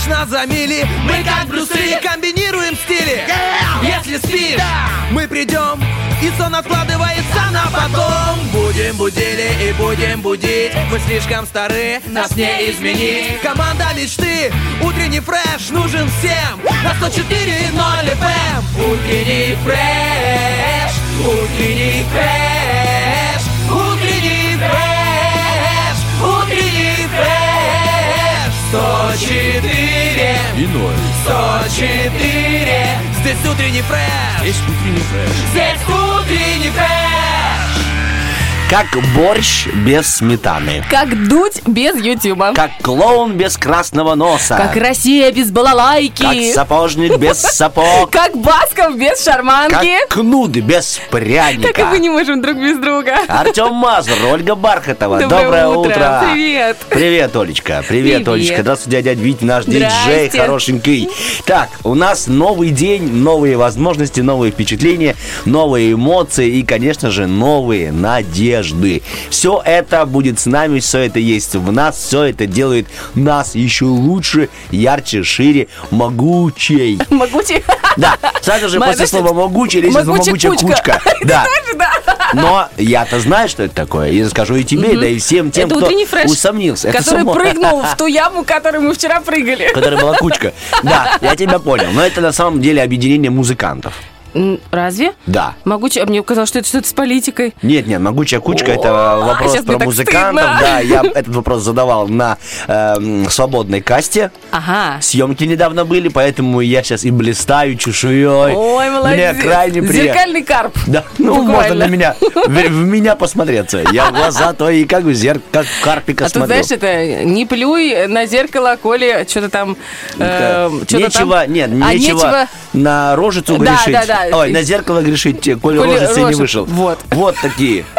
лишь нас за мили Мы как Брюс Ли. Комбинируем стили. Если спишь, мы придем и сон откладывается на потом. Будем будили и будем будить. Мы слишком стары, нас не изменить. Команда мечты, утренний фреш нужен всем. На 104.0 FM Утренний фреш, утренний фреш Утренний фреш, утренний фреш. 104 И ноль. 104 Здесь утренний фреш Есть утренний фреш. Здесь утренний фреш Как борщ без сметаны. Как дуть без Ютуба. Как клоун без красного носа. Как Россия без Как балалайки. сапожник без сапог. Как Басков без шарманки. Как кнут без пряника. Так и мы не можем друг без друга. Артем Мазур, Ольга Бархатова. Доброе утро. Привет. Привет, Олечка. Привет, Привет. Олечка. Здравствуй, дядя Вить, наш диджей хорошенький. Так, у нас новый день, новые возможности, новые впечатления, новые эмоции и, конечно же, новые надежды. Все это будет с нами, все это есть в нас, все это делает нас еще лучше, ярче, шире, могучей. Могучий. Да, сразу же после слова могучий лезет могучая кучка. Да. Но я-то знаю, что это такое. И расскажу и тебе, да и всем тем, кто усомнился. Который прыгнул в ту яму, в которой мы вчера прыгали. Которая была кучка. Да, я тебя понял. Но это на самом деле объединение музыкантов. Разве? Да. Могучий, а мне казалось, что это что-то с политикой. Нет, нет, могучая кучка это О, вопрос про музыкантов. стыдно. Да, я этот вопрос задавал на эм, свободной касте. Ага. Съемки недавно были, поэтому я сейчас и блистаю чешуей. Ой, молодец. Мне крайне приятно. Зеркальный карп. Да, ну Буквально. можно на меня, в, в меня посмотреться. Я в глаза твои, как в зеркало, как в карпика А ты смотрю. знаешь, это не плюй на зеркало, коли что-то там... э, там- нечего, нет, А, нечего на рожицу Да, грешить. да, да. Ой, на зеркало грешить, те, коли, Коли рожицы не вышел. вот. Вот такие.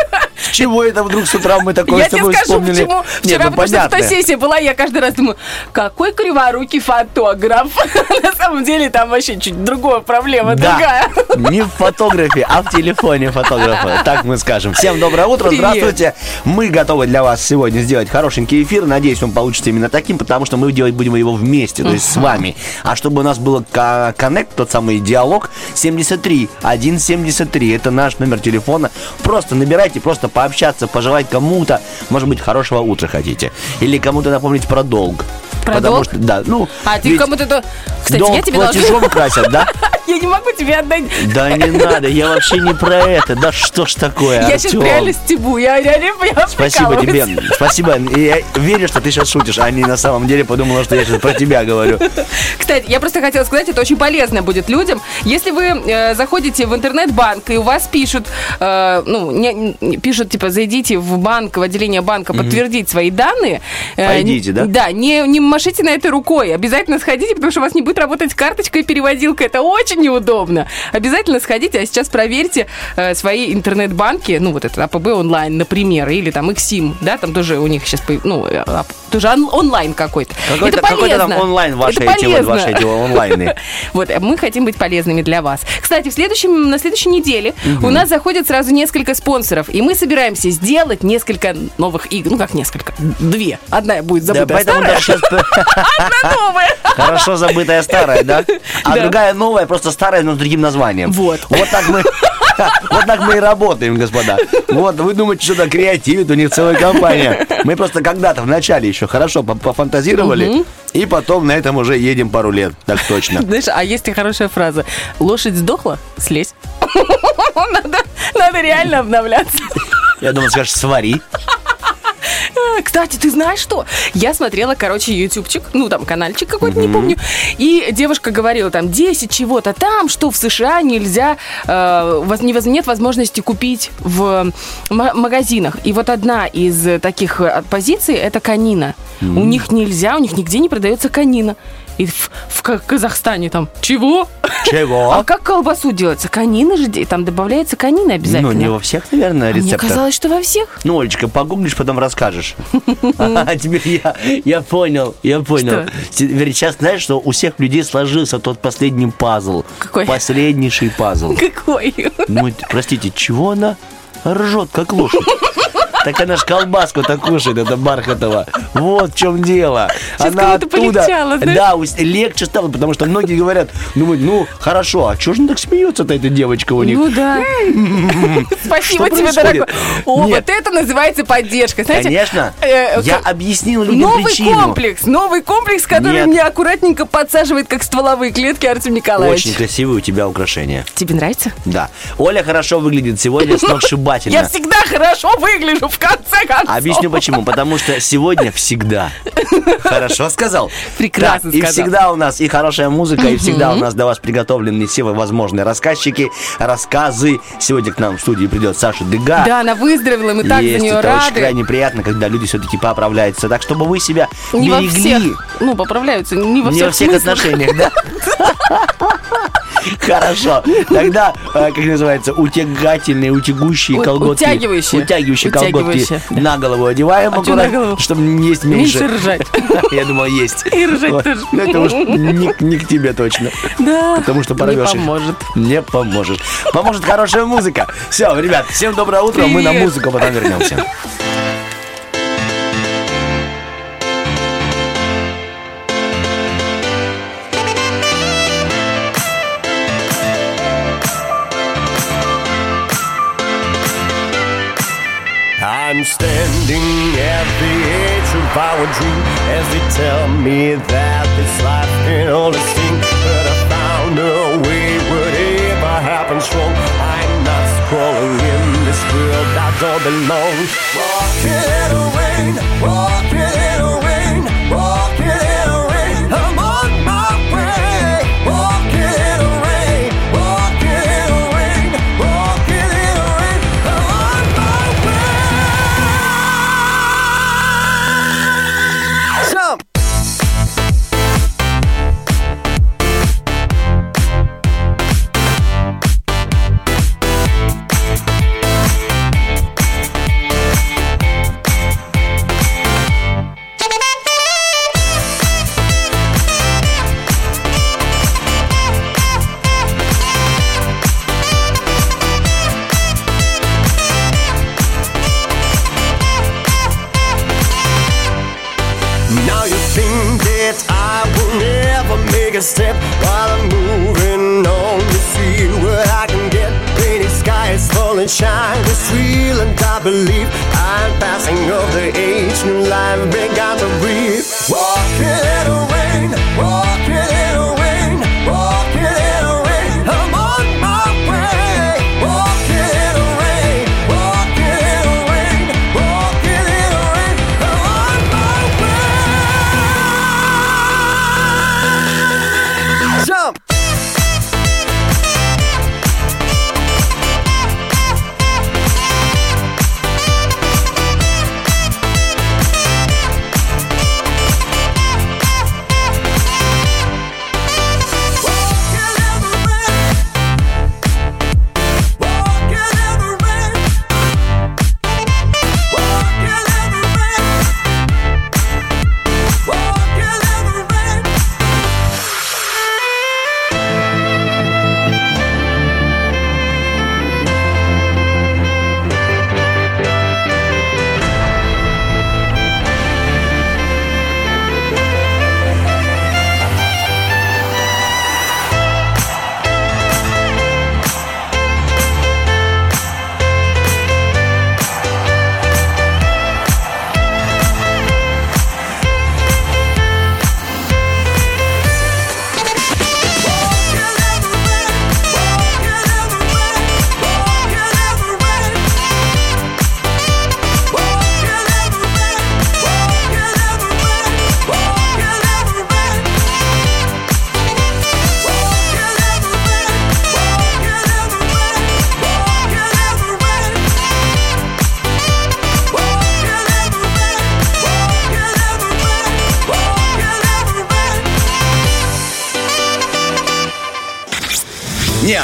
Чего это вдруг с утра мы такое Я с тебе тобой скажу, вспомнили? почему. Нет, Вчера, ну потому что понятно. фотосессия была, я каждый раз думаю, какой криворукий фотограф. На самом деле там вообще чуть другая проблема, Да, другая. не в фотографе, а в телефоне фотографа. Так мы скажем. Всем доброе утро, Привет. здравствуйте. Мы готовы для вас сегодня сделать хорошенький эфир. Надеюсь, он получится именно таким, потому что мы делать будем его вместе, то есть с вами. А чтобы у нас был ко- коннект, тот самый диалог, 73 173, это наш номер телефона. Просто набирайте, просто пообщаться, пожелать кому-то, может быть, хорошего утра хотите. Или кому-то напомнить про долг. Про Потому долг? что, да, ну, А ты кому-то то... Кстати, долг я тебе должна... платежом красят, да? Я не могу тебе отдать. Да не надо, я вообще не про это. Да что ж такое, Я сейчас реально стебу. Я реально Спасибо тебе, спасибо. Я верю, что ты сейчас шутишь, а не на самом деле подумала, что я сейчас про тебя говорю. Кстати, я просто хотела сказать, это очень полезно будет людям. Если вы э, заходите в интернет-банк и у вас пишут, э, ну, не- не- пишут, типа, зайдите в банк, в отделение банка, подтвердить свои данные. э, Пойдите, да? Да, не, не машите на это рукой. Обязательно сходите, потому что у вас не будет работать карточка и переводилка. Это очень неудобно. Обязательно сходите, а сейчас проверьте э, свои интернет-банки, ну, вот это АПБ онлайн, например, или там Xsim, да, там тоже у них сейчас, ну, э, ап- тоже он- онлайн какой-то. Какой-то это какой-то там полезно. онлайн ваши Это эти вот, полезно. ваши эти онлайны. Вот, мы хотим быть полезными для вас. Кстати, в следующем, на следующей неделе у нас заходит сразу несколько спонсоров, и мы собираемся сделать несколько новых игр. Ну, как несколько? Две. Одна будет поэтому старая, одна новая. хорошо забытая старая, да? А Да. другая новая, просто старая, но с другим названием. Вот. Вот так мы... Вот так мы и работаем, господа. Вот, вы думаете, что-то креативит, у них целая компания. Мы просто когда-то в начале еще хорошо по- пофантазировали, и потом на этом уже едем пару лет, так точно. Знаешь, а есть и хорошая фраза. Лошадь сдохла? Слезь. Надо, надо реально обновляться. Я думал, скажешь, свари. Кстати, ты знаешь что? Я смотрела, короче, ютубчик, ну, там, каналчик какой-то, не помню. И девушка говорила там 10 чего-то там, что в США нельзя, э, нет возможности купить в ма- магазинах. И вот одна из таких э, позиций – это канина. У них нельзя, у них нигде не продается канина. И в, в Ка- Казахстане там чего? Чего? А как колбасу делается? Канина же, там добавляется канина обязательно. Ну, не во всех, наверное, А Мне рецептах. казалось, что во всех. Ну, Олечка, погуглишь, потом расскажешь. А теперь я, я понял, я понял. Теперь сейчас знаешь, что у всех людей сложился тот последний пазл. Какой? Последнейший пазл. Какой? Ну, простите, чего она ржет, как лошадь? Так она ж колбаску-то кушает, это Бархатова. Вот в чем дело. Сейчас она знаешь? Да, легче стало, потому что многие говорят, думают, ну, хорошо, а чего же она так смеется-то, эта девочка у них? Ну да. Спасибо тебе, дорогой. О, вот это называется поддержка. Конечно. э, Я как- объяснил людям Новый причину. комплекс, новый комплекс, который меня аккуратненько подсаживает, как стволовые клетки Артем Николаевич. Очень красивые у тебя украшения. Тебе нравится? Да. Оля хорошо выглядит сегодня сногсшибательно. Я всегда хорошо выгляжу, в конце концов. Объясню почему. Потому что сегодня всегда. Хорошо сказал? Прекрасно Да, И сказал. всегда у нас и хорошая музыка, и всегда у нас для вас приготовлены все возможные рассказчики, рассказы. Сегодня к нам в студии придет Саша Дега. Да, она выздоровела, мы так Есть, за нее это очень рады. крайне приятно, когда люди все-таки поправляются. Так, чтобы вы себя Не во берегли. всех, ну, поправляются, не во Не всех, во всех отношениях, да? Хорошо. Тогда, э, как называется, утягательные, утягущие колготки. утягивающие. Утягивающие колготки Да. на голову одеваем А аккуратно, чтобы есть меньше. Меньше ржать. Я думал, есть. И ржать тоже. Это уж не, не к тебе точно. Да, Потому что не порвешь их. поможет. Не поможет. Поможет хорошая музыка. Все, ребят, всем доброе утро. Мы на музыку потом вернемся. I'm standing at the edge of our dream as they tell me that this life can only sing. But I found a way, whatever happens wrong. I'm not crawling in this world I don't belong. Walking in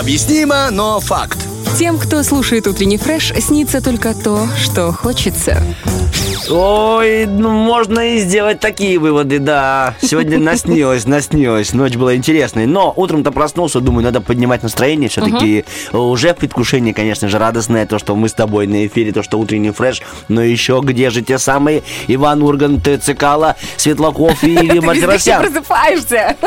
Необъяснимо, но факт. Тем, кто слушает утренний фреш, снится только то, что хочется. Ой, ну можно и сделать такие выводы, да. Сегодня наснилось, наснилось. Ночь была интересной. Но утром-то проснулся, думаю, надо поднимать настроение. Все-таки уже в предвкушении, конечно же, радостное то, что мы с тобой на эфире, то, что утренний фреш. Но еще где же те самые Иван Ургант, Цикала, Светлаков и Илья Ты Мартиросян? просыпаешься.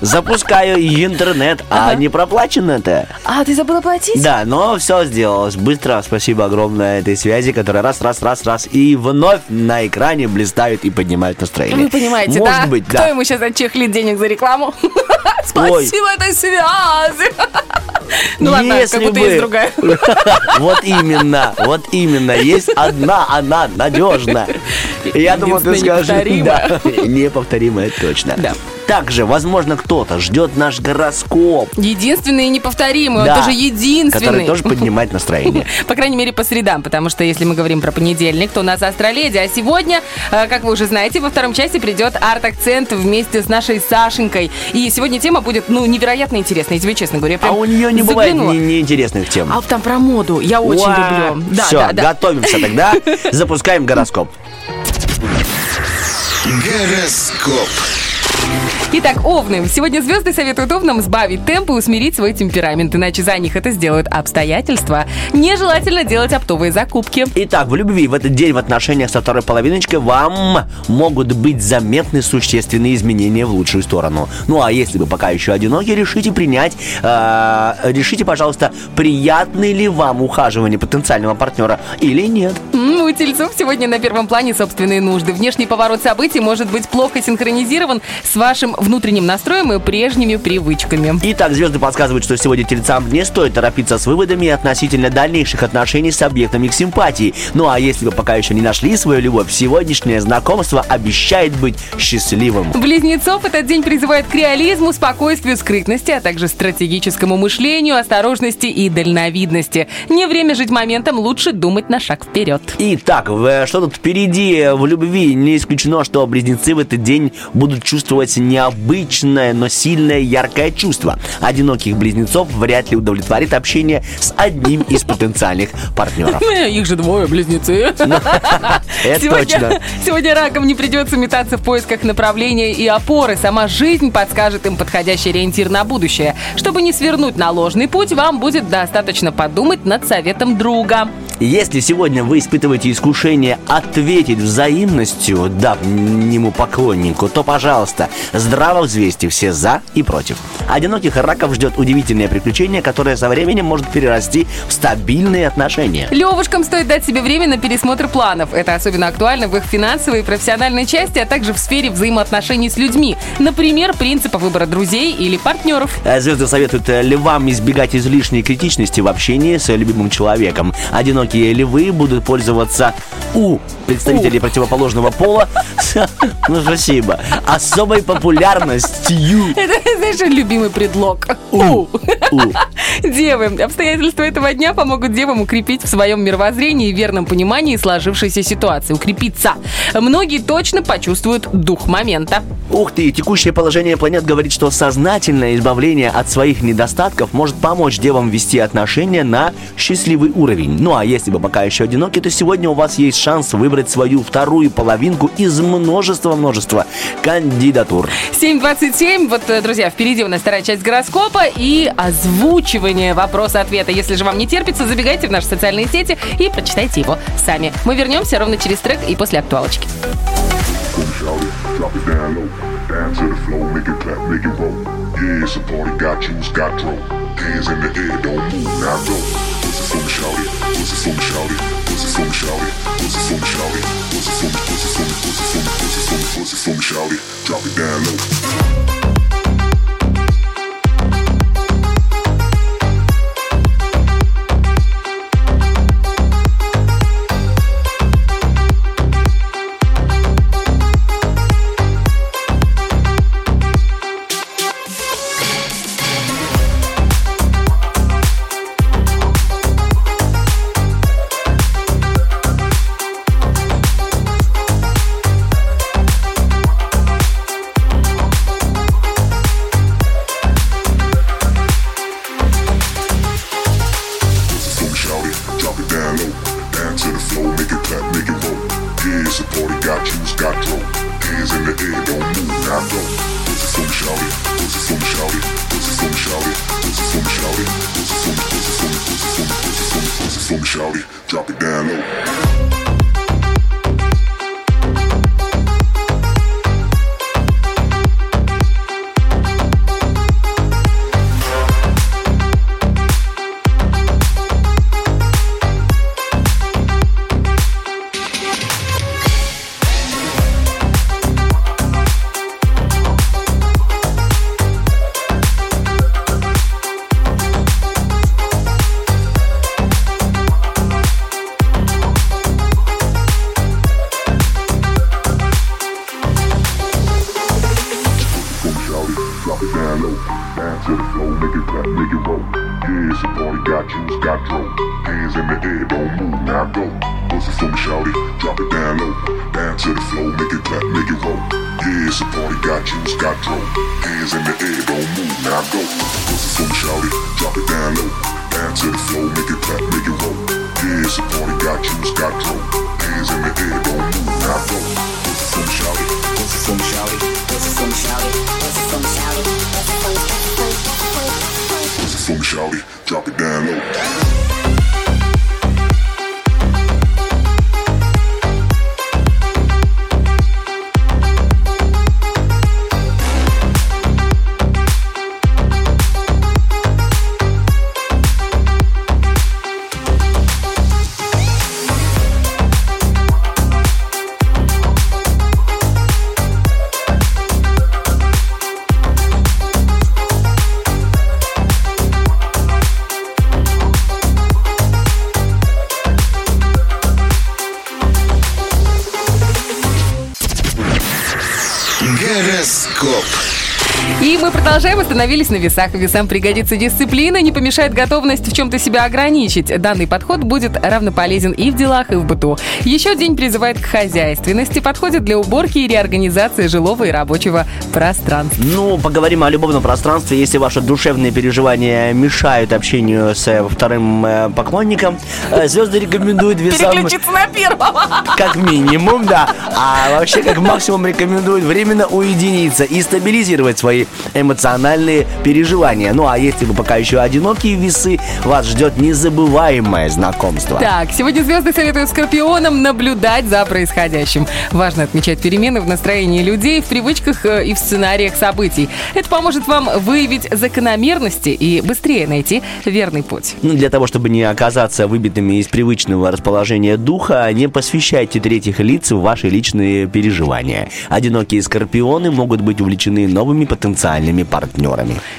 Запускаю интернет, а не проплачено-то. А, ты забыла платить? Да, но все сделалось быстро. Спасибо огромное этой связи, которая раз, раз, раз, раз и вновь на экране блистают и поднимают настроение. Вы понимаете, Может да? быть, Кто да. ему сейчас отчехлит денег за рекламу? Спасибо этой связи. Ну ладно, как Если будто бы- есть другая. Вот именно, вот именно. Есть одна, она надежна. Я думал, ты скажешь... Да, неповторимая, точно. Да. Также, возможно, кто-то ждет наш гороскоп. Единственный и неповторимый, Да, он тоже единственный. Который тоже поднимает настроение. По крайней мере, по средам, потому что если мы говорим про понедельник, то у нас астроледи. А сегодня, э, как вы уже знаете, во втором части придет арт-акцент вместе с нашей Сашенькой. И сегодня тема будет, ну, невероятно интересная, я тебе честно говорю. Я А у нее не бывает заглянула. не- неинтересных тем. А там про моду я очень Уа! люблю. Да, Все, да, да. готовимся тогда. Запускаем гороскоп. Гороскоп. Итак, овны. Сегодня звезды советуют овнам сбавить темп и усмирить свой темперамент, иначе за них это сделают обстоятельства. Нежелательно делать оптовые закупки. Итак, в любви в этот день в отношениях со второй половиночкой вам могут быть заметны существенные изменения в лучшую сторону. Ну а если вы пока еще одиноки, решите принять, э, решите, пожалуйста, приятны ли вам ухаживание потенциального партнера или нет. У тельцов сегодня на первом плане собственные нужды. Внешний поворот событий может быть плохо синхронизирован с вашим внутренним настроем и прежними привычками. Итак, звезды подсказывают, что сегодня тельцам не стоит торопиться с выводами относительно дальнейших отношений с объектом их симпатии. Ну а если вы пока еще не нашли свою любовь, сегодняшнее знакомство обещает быть счастливым. Близнецов этот день призывает к реализму, спокойствию, скрытности, а также стратегическому мышлению, осторожности и дальновидности. Не время жить моментом, лучше думать на шаг вперед. Итак, в- что тут впереди в любви? Не исключено, что близнецы в этот день будут чувствовать необычное, но сильное, яркое чувство. Одиноких близнецов вряд ли удовлетворит общение с одним из потенциальных партнеров. Их же двое, близнецы. Это точно. сегодня ракам не придется метаться в поисках направления и опоры. Сама жизнь подскажет им подходящий ориентир на будущее. Чтобы не свернуть на ложный путь, вам будет достаточно подумать над советом друга. Если сегодня вы испытываете искушение ответить взаимностью давнему поклоннику, то, пожалуйста, здраво взвесьте все за и против. Одиноких раков ждет удивительное приключение, которое со временем может перерасти в стабильные отношения. Левушкам стоит дать себе время на пересмотр планов. Это особенно актуально в их финансовой и профессиональной части, а также в сфере взаимоотношений с людьми. Например, принципа выбора друзей или партнеров. Э, Звезды советуют э, львам избегать излишней критичности в общении с любимым человеком. Одинокие львы будут пользоваться у представителей противоположного пола, ну спасибо, особой популярностью. Это, знаешь, любимый предлог. У. У. Девы. Обстоятельства этого дня помогут девам укрепить в своем мировоззрении и верном понимании сложившейся ситуации. Укрепиться. Многие точно почувствуют дух момента. Ух ты, текущее положение планет говорит, что сознательное избавление от своих недостатков может помочь девам вести отношения на счастливый уровень. Ну а если вы пока еще одиноки, то сегодня у вас есть шанс выбрать свою вторую половинку из множества-множества кандидатур. 7.27. Вот, э, друзья, впереди у нас вторая часть гороскопа и озвучивание вопроса-ответа. Если же вам не терпится, забегайте в наши социальные сети и прочитайте его сами. Мы вернемся ровно через трек и после актуалочки. Come shout it, drop it down low. Dance to the flow, make it clap, make it roll. Yeah, it's a party, got juice, got dro. Hands in the air, don't move, now go. Drop it down low. Остановились на весах. Весам пригодится дисциплина, не помешает готовность в чем-то себя ограничить. Данный подход будет равнополезен и в делах, и в быту. Еще день призывает к хозяйственности, подходит для уборки и реорганизации жилого и рабочего пространства. Ну, поговорим о любовном пространстве. Если ваши душевные переживания мешают общению с э, вторым э, поклонником, э, звезды рекомендуют весам... Переключиться на первого. Как минимум, да. А вообще, как максимум, рекомендуют временно уединиться и стабилизировать свои эмоциональные переживания. Ну, а если вы пока еще одинокие весы, вас ждет незабываемое знакомство. Так, сегодня звезды советуют скорпионам наблюдать за происходящим. Важно отмечать перемены в настроении людей, в привычках э, и в сценариях событий. Это поможет вам выявить закономерности и быстрее найти верный путь. Ну, для того, чтобы не оказаться выбитыми из привычного расположения духа, не посвящайте третьих лиц в ваши личные переживания. Одинокие скорпионы могут быть увлечены новыми потенциальными партнерами.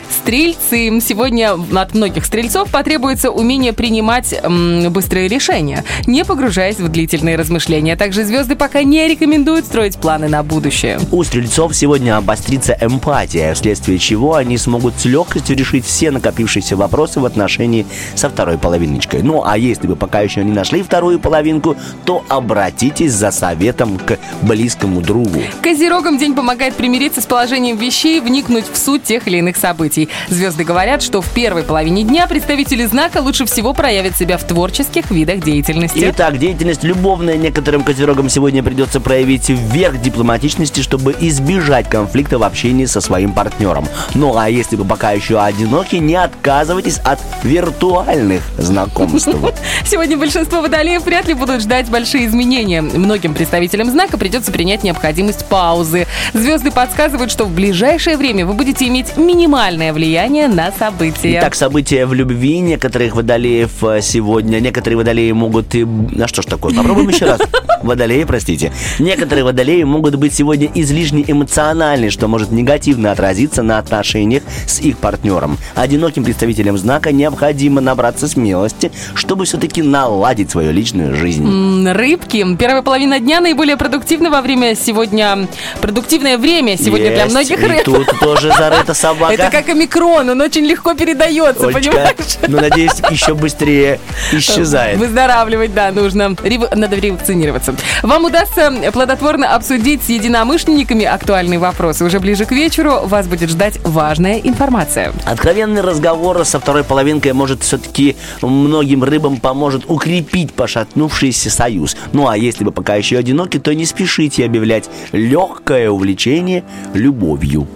Стрельцы. Сегодня от многих стрельцов потребуется умение принимать м, быстрые решения, не погружаясь в длительные размышления. Также звезды пока не рекомендуют строить планы на будущее. У стрельцов сегодня обострится эмпатия, вследствие чего они смогут с легкостью решить все накопившиеся вопросы в отношении со второй половиночкой. Ну, а если вы пока еще не нашли вторую половинку, то обратитесь за советом к близкому другу. Козерогам день помогает примириться с положением вещей, вникнуть в суть тех или иных событий. Звезды говорят, что в первой половине дня представители знака лучше всего проявят себя в творческих видах деятельности. Итак, деятельность любовная некоторым козерогам сегодня придется проявить вверх дипломатичности, чтобы избежать конфликта в общении со своим партнером. Ну а если вы пока еще одиноки, не отказывайтесь от виртуальных знакомств. Сегодня большинство водолеев вряд ли будут ждать большие изменения. Многим представителям знака придется принять необходимость паузы. Звезды подсказывают, что в ближайшее время вы будете иметь минимальное влияние на события. Итак, события в любви некоторых водолеев э, сегодня. Некоторые водолеи могут и... А что ж такое? Попробуем еще раз. Водолеи, простите. Некоторые водолеи могут быть сегодня излишне эмоциональны, что может негативно отразиться на отношениях с их партнером. Одиноким представителям знака необходимо набраться смелости, чтобы все-таки наладить свою личную жизнь. Рыбки. Первая половина дня наиболее продуктивна во время сегодня... Продуктивное время сегодня для Есть. многих И рыб. тут тоже зарыта собака. Это как омикрон, он очень легко передается, Олечка, понимаешь? ну, надеюсь, еще быстрее исчезает. Выздоравливать, да, нужно. Рев- Надо ревакцинироваться. Вам удастся плодотворно обсудить с единомышленниками актуальные вопросы. Уже ближе к вечеру вас будет ждать важная информация. Откровенный разговор со второй половинкой может все-таки многим рыбам поможет укрепить пошатнувшийся союз. Ну а если вы пока еще одиноки, то не спешите объявлять легкое увлечение любовью.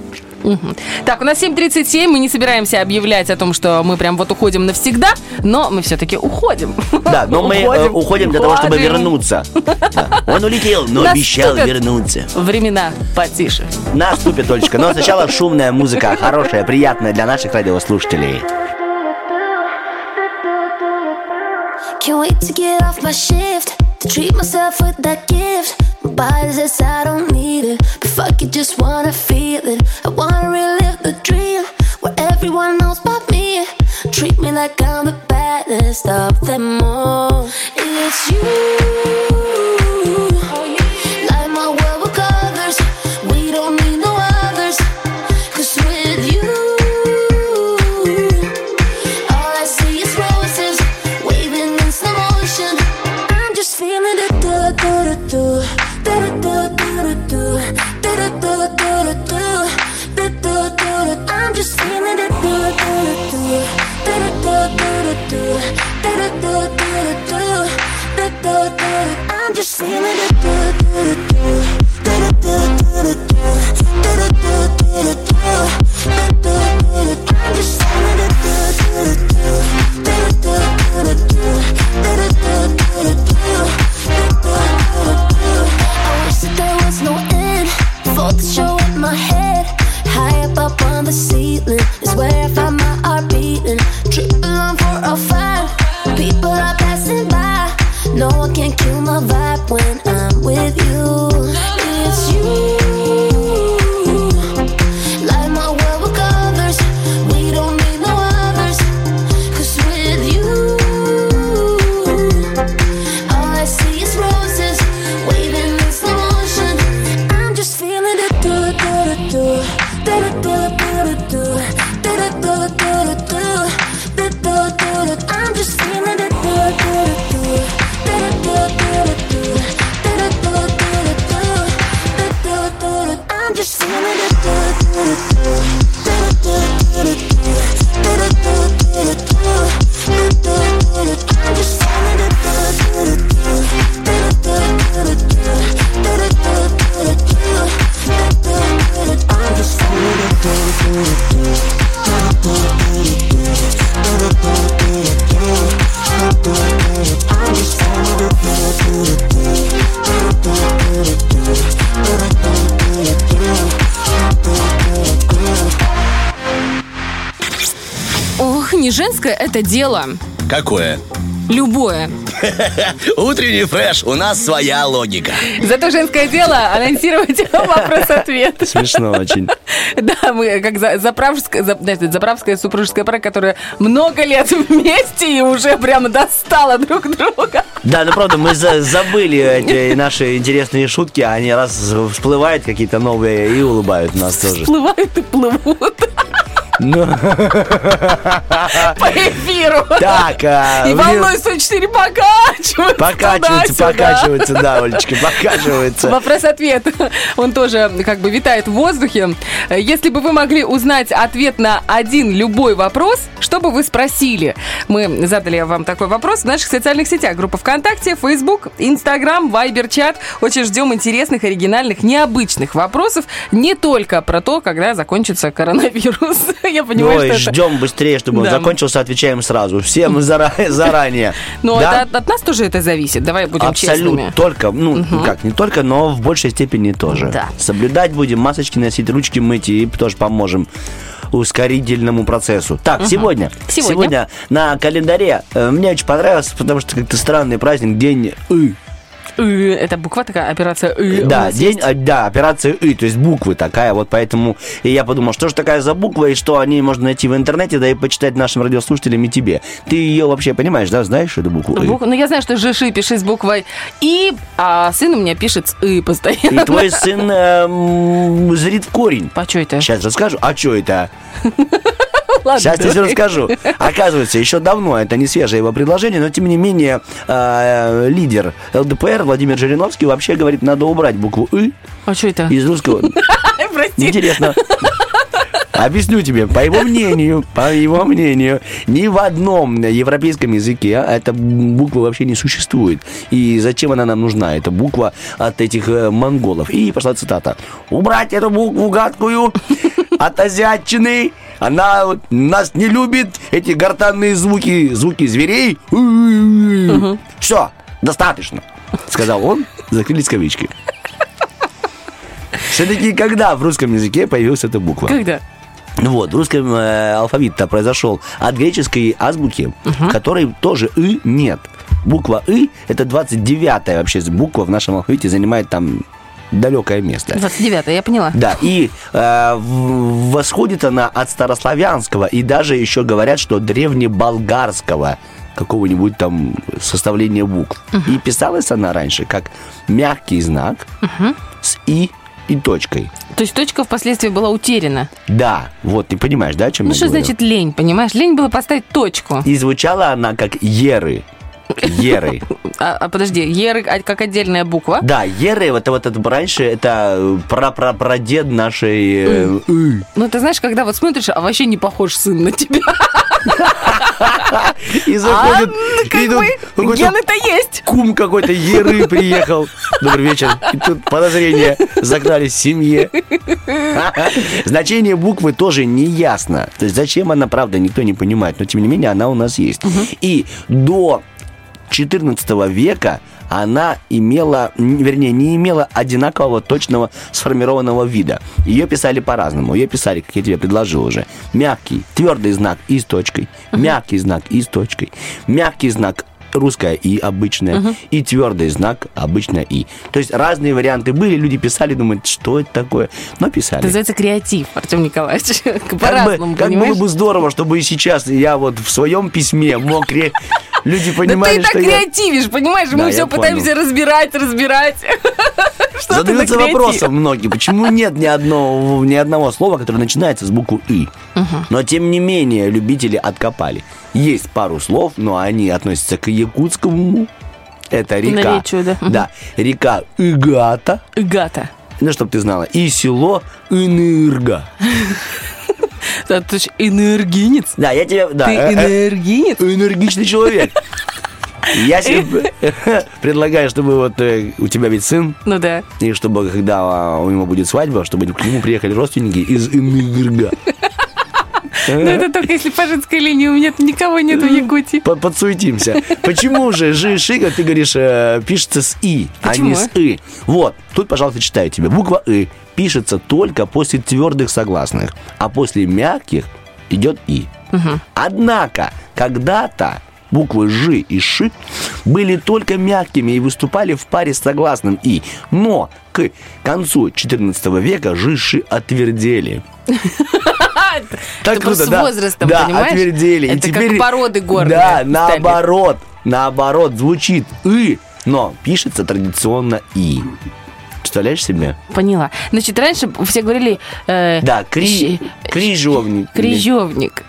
Так, у нас 7.37, мы не собираемся объявлять о том, что мы прям вот уходим навсегда, но мы все-таки уходим. Да, но мы э, уходим для того, чтобы уходим. вернуться. Да. Он улетел, но Наступят обещал вернуться. Времена потише. Наступит, Олечка. Но сначала шумная музыка, хорошая, приятная для наших радиослушателей. Can't wait to get off my shift to treat myself with that gift. My body says I don't need it, but fuck it, just wanna feel it. I wanna relive the dream where everyone knows about me. Treat me like I'm the baddest of them all. It's you. Это дело. Какое? Любое. Утренний фреш, у нас своя логика. Зато женское дело анонсировать вопрос-ответ. Смешно очень. Да, мы как за- заправская, заправская супружеская пара, которая много лет вместе и уже прямо достала друг друга. Да, ну правда, мы за- забыли эти наши интересные шутки, а они раз всплывают какие-то новые и улыбают нас тоже. Плывают и плывут по эфиру. так, а, И волной 104 покачиваются. Покачивается, туда-сюда. покачивается, да, Олечка, покачивается. Вопрос-ответ. Он тоже как бы витает в воздухе. Если бы вы могли узнать ответ на один любой вопрос, что бы вы спросили? Мы задали вам такой вопрос в наших социальных сетях. Группа ВКонтакте, Facebook, Instagram, Viber, чат. Очень ждем интересных, оригинальных, необычных вопросов. Не только про то, когда закончится коронавирус. Я понимаю, Ой, что это... ждем быстрее, чтобы он Да. закончился, отвечаем сразу. Всем зара- заранее. Но Да? это от, от нас тоже это зависит. Давай будем Абсолютно. честными. Только, ну, как, не только, но в большей степени тоже. Да. Соблюдать будем, масочки носить, ручки мыть и тоже поможем ускорительному процессу. Так, сегодня, Сегодня. на календаре э, мне очень понравилось, потому что как-то странный праздник, день «ы». Это буква такая, операция «ы». у Да, день, есть. а, да, операция И, то есть буквы такая, вот поэтому и я подумал, что же такая за буква, и что о ней можно найти в интернете, да и почитать нашим радиослушателям и тебе. Ты ее вообще понимаешь, да, знаешь эту букву И? Бук- Ну, я знаю, что Жиши пишет с буквой «и», а сын у меня пишет с «ы» постоянно. И твой сын эм, зрит в корень. А что это? Сейчас расскажу. А что это? Ладно, Сейчас я все давай. расскажу. Оказывается, еще давно это не свежее его предложение, но тем не менее э, лидер ЛДПР Владимир Жириновский вообще говорит, надо убрать букву «ы» А что это? из русского. Прости. Интересно. Объясню тебе, по его мнению, по его мнению, ни в одном европейском языке эта буква вообще не существует. И зачем она нам нужна? Это буква от этих э, монголов. И пошла цитата. Убрать эту букву гадкую от азиатчины. Она вот нас не любит, эти гортанные звуки, звуки зверей. Все, достаточно, сказал он, закрылись кавички. Все-таки когда в русском языке появилась эта буква? Когда? Вот, в русском э, алфавит-то произошел от греческой азбуки, в которой тоже «ы» нет. Буква «ы» — это 29-я вообще буква в нашем алфавите, занимает там далекое место. 29 я поняла. Да, и э, восходит она от старославянского, и даже еще говорят, что древнеболгарского какого-нибудь там составления букв. И писалась она раньше как мягкий знак с «и» и точкой. То есть точка впоследствии была утеряна. Да, вот ты понимаешь, да, о чем Ну я что говорю? значит лень, понимаешь? Лень было поставить точку. И звучала она как Еры. Еры. А, а подожди, Ер а, как отдельная буква. Да, Еры, вот, вот это раньше, это прапрапрадед нашей... э, «ы». Ну, ты знаешь, когда вот смотришь, а вообще не похож сын на тебя. И А, заходит, ну, как и тут бы, гены-то есть. кум какой-то Еры приехал. Добрый вечер. И тут подозрения загнались в семье. Значение буквы тоже не ясно. То есть зачем она, правда, никто не понимает. Но тем не менее она у нас есть. И до 14 века она имела, вернее, не имела одинакового точного сформированного вида. Ее писали по-разному. Ее писали, как я тебе предложил уже. Мягкий, твердый знак и с точкой. Мягкий знак и с точкой. Мягкий знак русское и обычное, и твердый знак обычное и. То есть разные варианты были, люди писали, думают, что это такое, но писали. Это называется креатив, Артем Николаевич. По-разному, как было бы здорово, чтобы и сейчас я вот в своем письме мог люди Да понимали, ты так что креативишь, понимаешь? Мы все пытаемся разбирать, разбирать. Что Задаются вопросом многие, почему нет ни одного, ни одного слова, которое начинается с буквы «и». Но, тем не менее, любители откопали. Есть пару слов, но они относятся к якутскому. Это река. наречию, да. Да, река Игата, Гата. ну, чтобы ты знала, и село Инырга. Да, ты ж энергинец. Да, я тебе... Да, Ты э, э, энергинец? энергичный человек. Я себе предлагаю, чтобы вот э, у тебя ведь сын, Ну да. и чтобы, когда а, у него будет свадьба, чтобы к нему приехали родственники из Инырга. Но Ну, это только если по женской линии у меня никого нет в Якутии. По- Подсуетимся. Почему же жи шига, ты говоришь, э, пишется с и, а не с и? Вот, тут, пожалуйста, читаю тебе. Буква и пишется только после твердых согласных, а после мягких идет и. Однако, когда-то буквы «жи» и «ши» были только мягкими и выступали в паре с согласным «и». Но к концу XIV века «жи» «ши» отвердели. Так Это круто, с да. возрастом, да, понимаешь? отвердели. И Это как породы горные Да, стали. наоборот. Наоборот, звучит «и», но пишется традиционно «и». Представляешь себе? Поняла. Значит, раньше все говорили... э, Да, кри... щи- крижовник. Крижовник.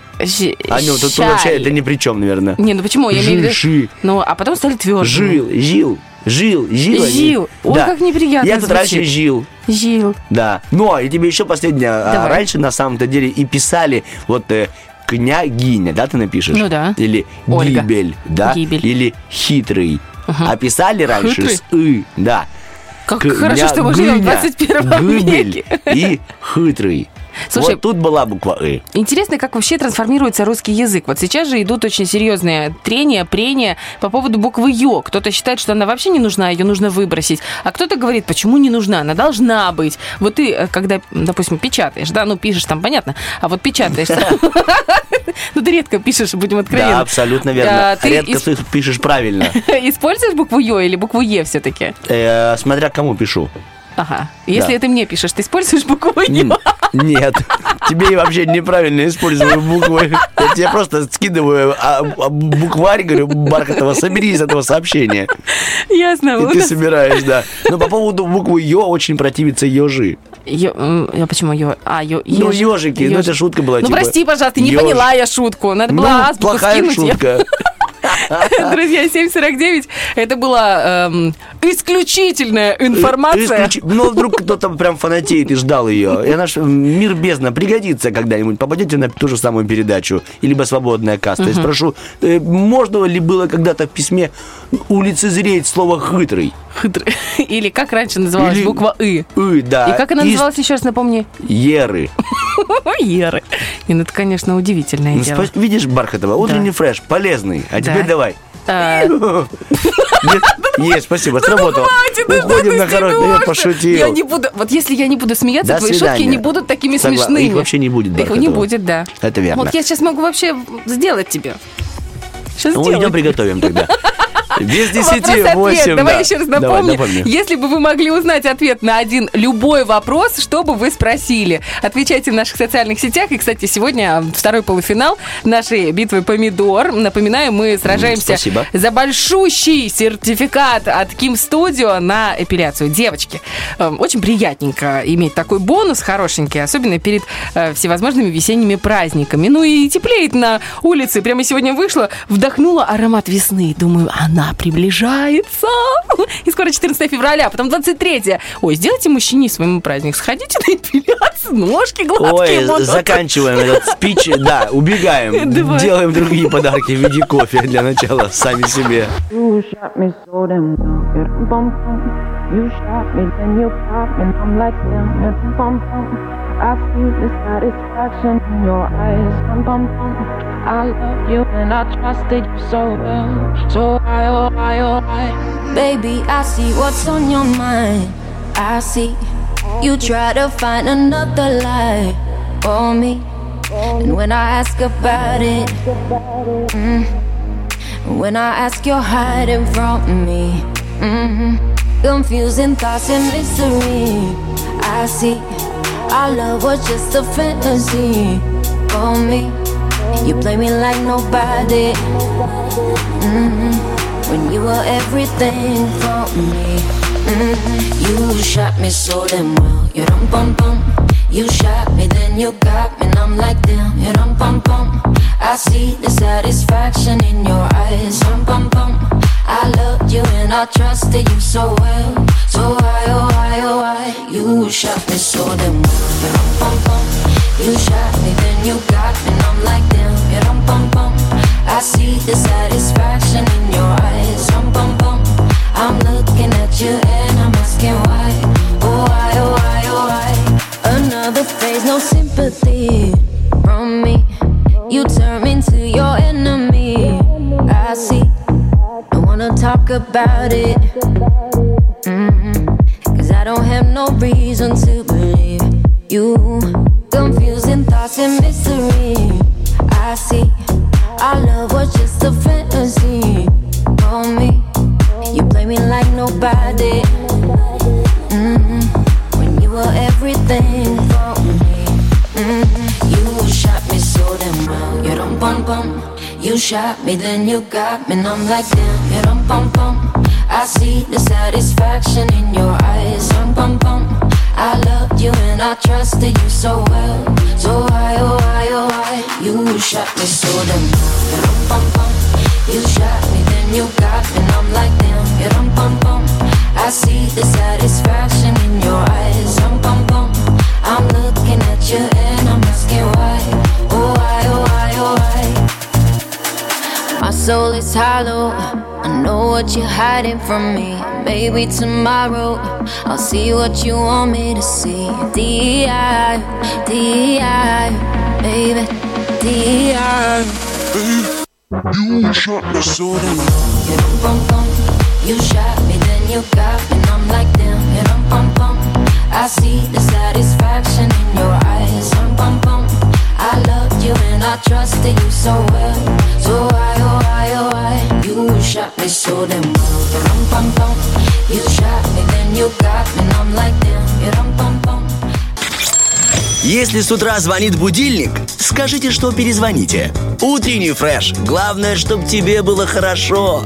А, ну, тут щай. вообще это ни при чем, наверное. Не, ну почему? Я имею в виду... Ну, а потом стали твердыми. Жил, жил, жил, жил. они. Жил. Ой, как неприятно Я тут звучит. раньше жил. Жил. Да. Но и тебе еще последнее. а, Давай. Раньше на самом-то деле и писали вот э, княгиня, да, ты напишешь? Ну да. Или Ольга. гибель, да? Гибель. Или хитрый. А писали раньше Хитрый? с и, да. Как К- хорошо, что мы живем в гыня, 21 гыбель веке. и хитрый. Слушай, вот тут была буква «ы». Интересно, как вообще трансформируется русский язык. Вот сейчас же идут очень серьезные трения, прения по поводу буквы «ё». Кто-то считает, что она вообще не нужна, ее нужно выбросить. А кто-то говорит, почему не нужна, она должна быть. Вот ты, э, когда, допустим, печатаешь, да, ну пишешь там, понятно, а вот печатаешь, ну ты редко пишешь, будем откровенны. Да, абсолютно верно. А, Ты Редко пишешь правильно. используешь букву «ё» или букву «е» все-таки? Э, Смотря кому пишу. Ага. Если Да. это мне пишешь, ты используешь букву «ё»? Нет, тебе вообще неправильно использую буквы. Я тебе просто скидываю а, а, букварь, говорю, Бархатова, собери из этого сообщения. Ясно. И ты собираешь, да. Но по поводу буквы Ё очень противится ежи. Ё- я почему ё? А, ё, Ну, ежик. ежики, ну, это шутка была, Ну, типа, прости, пожалуйста, не ёж. поняла я шутку. Надо было Ну, азбуку плохая скинуть. Я- шутка. Друзья, 7.49. Это была эм, исключительная информация. Исключи- Ну, вдруг кто-то прям фанатеет и ждал ее. И она ж, мир бездна пригодится когда-нибудь. Попадете на ту же самую передачу, и либо свободная каста. Я спрошу, э, можно ли было когда-то в письме улицезреть слово «хитрый»? Хитрый. Или как раньше называлась Или- буква «ы». «ы», да. И как она Из называлась, еще раз напомни? Еры. Еры. И ну, это, конечно, удивительное Ну, дело. Видишь, Бархатова, утренний фреш, полезный. А Да. теперь давай. Нет? Спасибо, сработало. Хватит, ну Уходим на короткий, я пошутил. Я не буду, вот если я не буду смеяться, твои шутки не будут такими смешными. их вообще не будет, Их не будет, да. Это верно. Вот я сейчас могу вообще сделать тебе. Сейчас Ну, идем приготовим тогда. Без десяти, Вопрос-ответ. восемь. Давай да. еще раз напомню. Если бы вы могли узнать ответ на один любой вопрос, что бы вы спросили? Отвечайте в наших социальных сетях. И, кстати, сегодня второй полуфинал нашей битвы помидор. Напоминаю, мы сражаемся спасибо. за большущий сертификат от Kim Studio на эпиляцию. Девочки, эм, очень приятненько иметь такой бонус хорошенький, особенно перед э, всевозможными весенними праздниками. Ну и теплеет на улице. Прямо сегодня вышла, вдохнула аромат весны. Думаю, она приближается. И скоро 14 февраля, а потом 23. Ой, сделайте мужчине своему праздник. Сходите на эпиляцию, ножки гладкие Ой, будут. заканчиваем этот спич. Да, убегаем. Давай. Делаем другие подарки в виде кофе для начала сами себе. You shot me then you popped and I'm like I see the satisfaction in your eyes. Bum, bum, bum. I love you and I trusted you so well. So why, oh why, oh why? Baby, I see what's on your mind. I see you try to find another lie for me. And when I ask about it, mm, when I ask, you're hiding from me. hmm Confusing thoughts and mystery. I see our love was just a fantasy for me. You play me like nobody. Mhm. When you were everything for me. Mhm. You shot me so damn well. You dum bum bum. You shot me, then you got me, and I'm like damn. You dum bum bum. I see the satisfaction in your eyes. Dum bum bum. I loved you and I trusted you so well. So why, oh why, oh why? You shot me so damn well. You bum bum. You shot me, then you got me, and I'm like damn. You dum bum bum. I see the satisfaction in your eyes. Dum bum bum. I'm looking at you and I'm asking why. Oh why, oh why, oh why? Another phase, no sympathy from me. You turn into your enemy. Wanna talk about it. Mhm. Cause I don't have no reason to believe you. Confusing thoughts and mystery. I see. Our love was just a fantasy for me. You play me like nobody. Mhm. When you were everything for me. Mhm. You shot me so damn well. You dum bum bum. You shot me, then you got me, and I'm like damn. You dum bum bum. I see the satisfaction in your eyes. Dum bum bum. I loved you and I trusted you so well. So why, oh why, oh why? You shot me so damn. You dum bum bum. You shot me, then you got me, and I'm like damn. You dum bum bum. I see the satisfaction in your eyes. Soul is hollow. I know what you're hiding from me. maybe tomorrow I'll see what you want me to see. DI, DI, baby, DI. You shot me so damn You dum bum bum. You shot me, then you got me, and I'm like damn. You dum bum bum. I see the satisfaction in your eyes. Dum bum bum. You and I trusted you so well. So why, oh why, oh why? You shot me so damn well. You dum bum bum. You shot me, then you got me, and I'm like damn. Dum bum bum. Если с утра звонит будильник, скажите, что перезвоните. Утренний фреш. Главное, чтобы тебе было хорошо.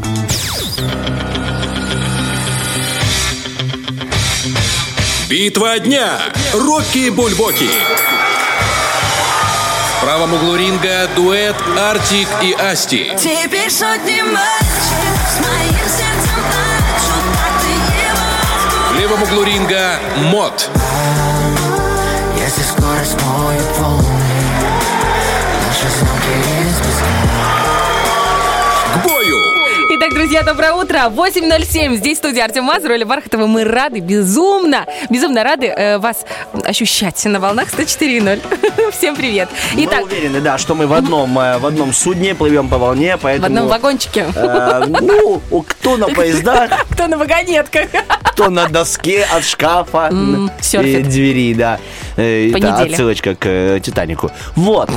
Битва дня. Рокки Бульбоки. В правом углу ринга дуэт Артик и Асти. Теперь сотни матчей с моим сердцем плачут, а ты его В левом углу ринга Мод. Если скорость моет волны Наши звуки друзья, доброе утро. 8.07. Здесь студия Артем Мазур, Оля Бархатова. Мы рады, безумно, безумно рады э, вас ощущать на волнах 104.0. Всем привет. Мы Итак, уверены, да, что мы в одном, э, в одном судне плывем по волне, в поэтому... одном вагончике. э, ну, кто на поездах, Кто на вагонетках? кто на доске от шкафа М, и двери, да. Э, По Это отсылочка к э, Титанику. Вот.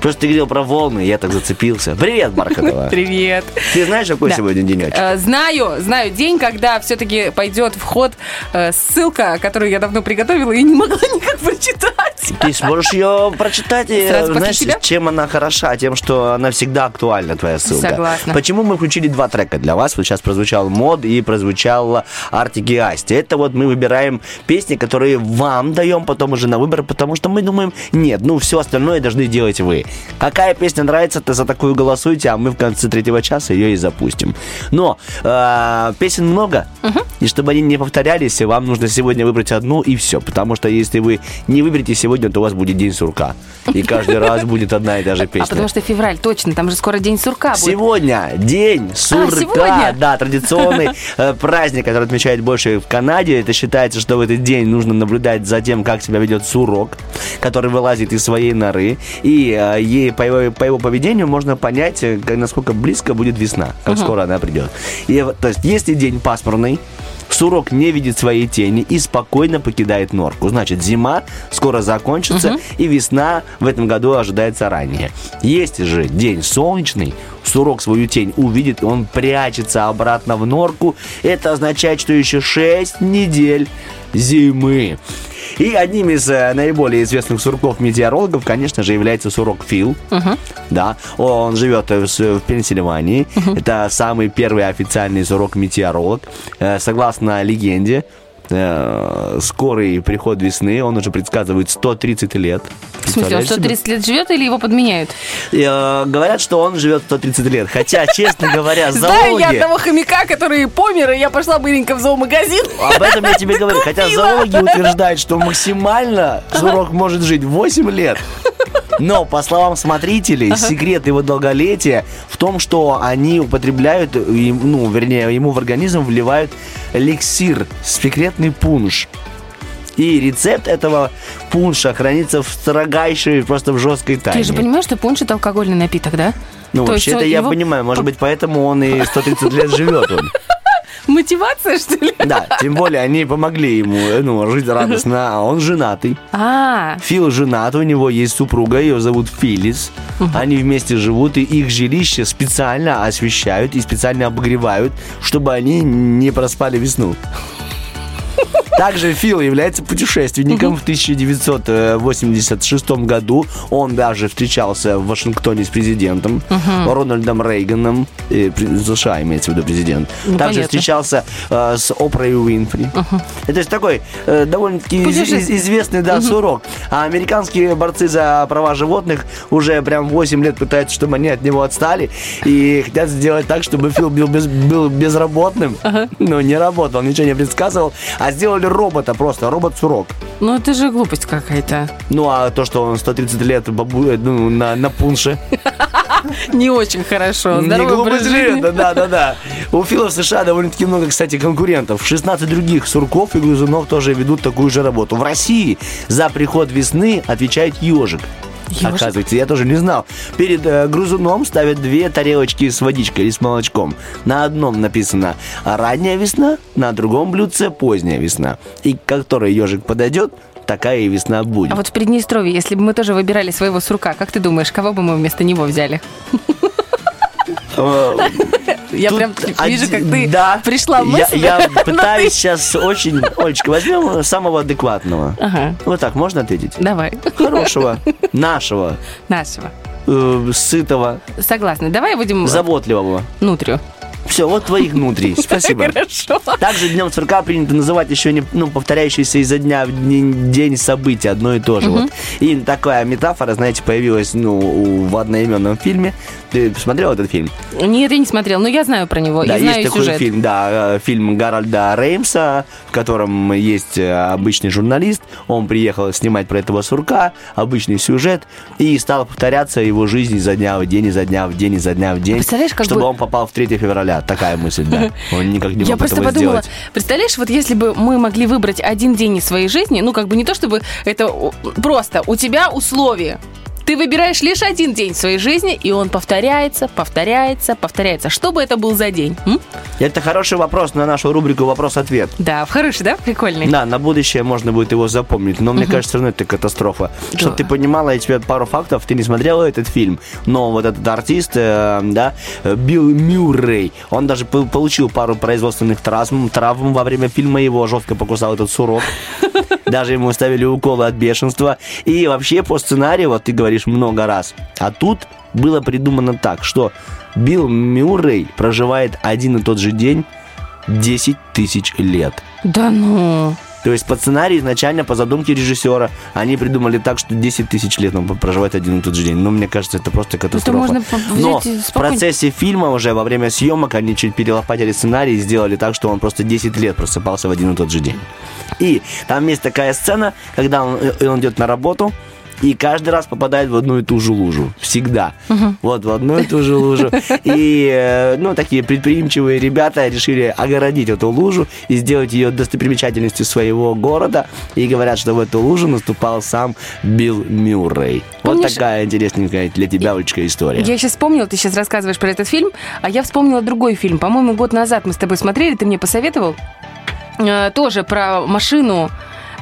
Просто ты говорил про волны, я так зацепился. Привет, Бархатова. Привет. Ты знаешь, какой Да. сегодня денечек? Э, Знаю, знаю день, когда все-таки пойдет в ход э, ссылка, которую я давно приготовила и не могла никак прочитать. Ты сможешь ее прочитать, и, Сразу знаешь, тебя? чем она хороша? Тем, что она всегда актуальна, твоя ссылка. Согласна. Почему мы включили два трека для вас? Вот сейчас прозвучал мод и прозвучал Артик и Асти. Это вот мы выбираем песни, которые вам даем потом уже на выбор, потому что мы думаем, нет, ну все остальное должны делать вы. Какая песня нравится, то за такую голосуйте, а мы в конце третьего часа ее и запустим. Но э, песен много, и чтобы они не повторялись, вам нужно сегодня выбрать одну и все. Потому что если вы не выберете сегодня, то у вас будет день сурка. И каждый раз будет одна и та же А песня. потому что февраль, точно, там же скоро день сурка будет. Сегодня день сурка, сегодня? да, традиционный э, праздник, который отмечают больше в Канаде. Это считается, что в этот день нужно наблюдать за тем, как себя ведет сурок, который вылазит из своей норы. И э, ей, по, его, по его поведению можно понять, э, насколько близко будет весна, как скоро она придет. И, то есть, если день пасмурный, Сурок не видит своей тени и спокойно покидает норку. Значит, зима скоро закончится, и весна в этом году ожидается ранее. Если же день солнечный, Сурок свою тень увидит, и он прячется обратно в норку. Это означает, что еще 6 недель зимы. И одним из э, наиболее известных сурков-метеорологов, конечно же, является сурок Фил. Да, он живет э, в, в Пенсильвании. Это самый первый официальный сурок-метеоролог. Э, Согласно легенде, э, скорый приход весны, он уже предсказывает 130 лет. В смысле, он Представляешь себе? 130 лет живет или его подменяют? И, э, говорят, что он живет 130 лет. Хотя, честно говоря, Знаю я зоологи... одного хомяка, который помер, и я пошла быренько в зоомагазин. Об этом я тебе говорю. Хотя зоологи утверждают, что максимально сурок может жить 8 лет. Но, по словам смотрителей, секрет его долголетия в том, что они употребляют, ну, вернее, ему в организм вливают эликсир, секретный пунш. И рецепт этого пунша хранится в строгайшей, просто в жесткой тайне. Ты же понимаешь, что пунш это алкогольный напиток, да? Ну, То есть вообще-то он- я его понимаю, может быть, поэтому он и 130 лет живет. Он. Мотивация, что ли? Да, тем более они помогли ему ну, жить радостно, а он женатый. А, Фил женат, у него есть супруга, ее зовут Филлис. Они вместе живут, и их жилище специально освещают и специально обогревают, чтобы они не проспали весну. Также Фил является путешественником. В 1986 году он даже встречался в Вашингтоне с президентом Рональдом Рейганом. США имеется в виду президент. Ну, Также встречался э, с Опрой Уинфри. Это есть такой э, довольно-таки известный, да, сурок. А американские борцы за права животных уже прям 8 лет пытаются, чтобы они от него отстали. И хотят сделать так, чтобы Фил был, без- был безработным. Но не работал, ничего не предсказывал. А сделали робота просто, робот-сурок. Ну, это же глупость какая-то. Ну, а то, что он 130 лет бабу, ну, на, на пунше. Не очень хорошо. Не глупость это, да, да, да. У Фила в США довольно-таки много, кстати, конкурентов. 16 других сурков и грызунов тоже ведут такую же работу. В России за приход весны отвечает ежик. Ёжик? Оказывается, я тоже не знал. Перед э, грызуном ставят две тарелочки с водичкой или с молочком. На одном написано ранняя весна, на другом блюдце поздняя весна. И к которой ежик подойдет, такая и весна будет. А вот в Приднестровье, если бы мы тоже выбирали своего сурка, как ты думаешь, кого бы мы вместо него взяли? Э, Я прям вижу, как ты да, пришла мысль. я пытаюсь сейчас очень... Олечка, возьмем самого адекватного. Ага, Вот так, можно ответить? давай. Хорошего, нашего, Нашего. э, сытого, Согласна. Давай будем заботливого. внутрью. Все, вот твоих внутри. Спасибо. Хорошо. Также днем сурка принято называть еще не, ну, повторяющийся изо дня в день, день события, одно и то же. Вот. И такая метафора, знаете, появилась ну, в одноименном фильме. Ты посмотрел этот фильм? Нет, я не смотрел, но я знаю про него Да, и знаю есть такой сюжет. фильм, да, э, фильм Гарольда Реймса, в котором есть э, обычный журналист. Он приехал снимать про этого сурка, обычный сюжет, и стал повторяться его жизнь изо дня в день, изо дня в день, изо дня в день, Представляешь, как чтобы бы- он попал в 3 февраля. Такая мысль, да. Он никак не Я мог просто этого подумала, сделать. представляешь, вот если бы мы могли выбрать один день из своей жизни, ну как бы не то чтобы это просто у тебя условия. Ты выбираешь лишь один день в своей жизни, и он повторяется, повторяется, повторяется. Что бы это был за день? м? Это хороший вопрос на нашу рубрику «Вопрос-ответ». Да, хороший, да? Прикольный. Да, на будущее можно будет его запомнить, но мне кажется, все равно это катастрофа. Чтобы ты понимала, я тебе пару фактов, ты не смотрела этот фильм, но вот этот артист, э, да, э, Билл Мюррей, он даже по- получил пару производственных травм, травм во время фильма, его жестко покусал этот сурок. Даже ему ставили уколы от бешенства. И вообще по сценарию, вот ты говоришь много раз, а тут было придумано так, что Билл Мюррей проживает один и тот же день 10 тысяч лет. Да ну. То есть под сценарий изначально, по задумке режиссера, они придумали так, что 10 тысяч лет он проживает один и тот же день. Но мне кажется, это просто катастрофа. можно по- Но в процессе фильма уже во время съемок они чуть перелопатили сценарий и сделали так, что он просто 10 лет просыпался в один и тот же день. И там есть такая сцена, когда он, он идет на работу, и каждый раз попадает в одну и ту же лужу. Всегда. Вот, в одну и ту же лужу. И, э, ну, такие предприимчивые ребята решили огородить эту лужу и сделать ее достопримечательностью своего города. И говорят, что в эту лужу наступал сам Билл Мюррей. Вот Помнишь- такая интересненькая для тебя, Олечка, история. Я сейчас вспомнила, ты сейчас рассказываешь про этот фильм, а я вспомнила другой фильм. По-моему, год назад мы с тобой смотрели, ты мне посоветовал. Э, тоже про машину,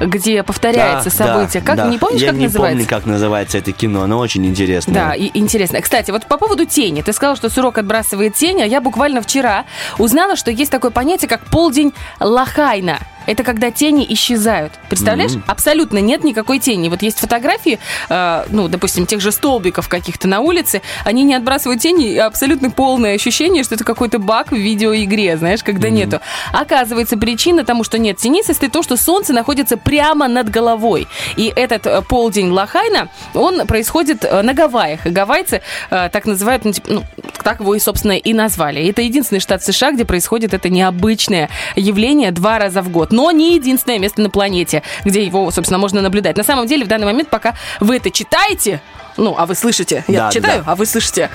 где повторяется Да, событие. да, как, да. не помнишь, Я как не называется? помню, как называется это кино, оно очень интересное. Да, и интересно. Кстати, вот по поводу тени. Ты сказал, что сурок отбрасывает тень, а я буквально вчера узнала, что есть такое понятие, как полдень Лахайна. Это когда тени исчезают. Представляешь? Абсолютно нет никакой тени. Вот есть фотографии, э, ну, допустим, тех же столбиков каких-то на улице, они не отбрасывают тени, и абсолютно полное ощущение, что это какой-то баг в видеоигре, знаешь, когда нету. Оказывается, причина тому, что нет тени, состоит в том, что солнце находится прямо над головой. И этот э, полдень Лахайна, он происходит э, на Гавайях. И гавайцы э, так называют, ну, типа, ну, так его и, собственно, и назвали. Это единственный штат США, где происходит это необычное явление два раза в год. Но не единственное место на планете, где его, собственно, можно наблюдать. На самом деле, в данный момент, пока вы это читаете, ну, а вы слышите, я Да, читаю, да. а вы слышите.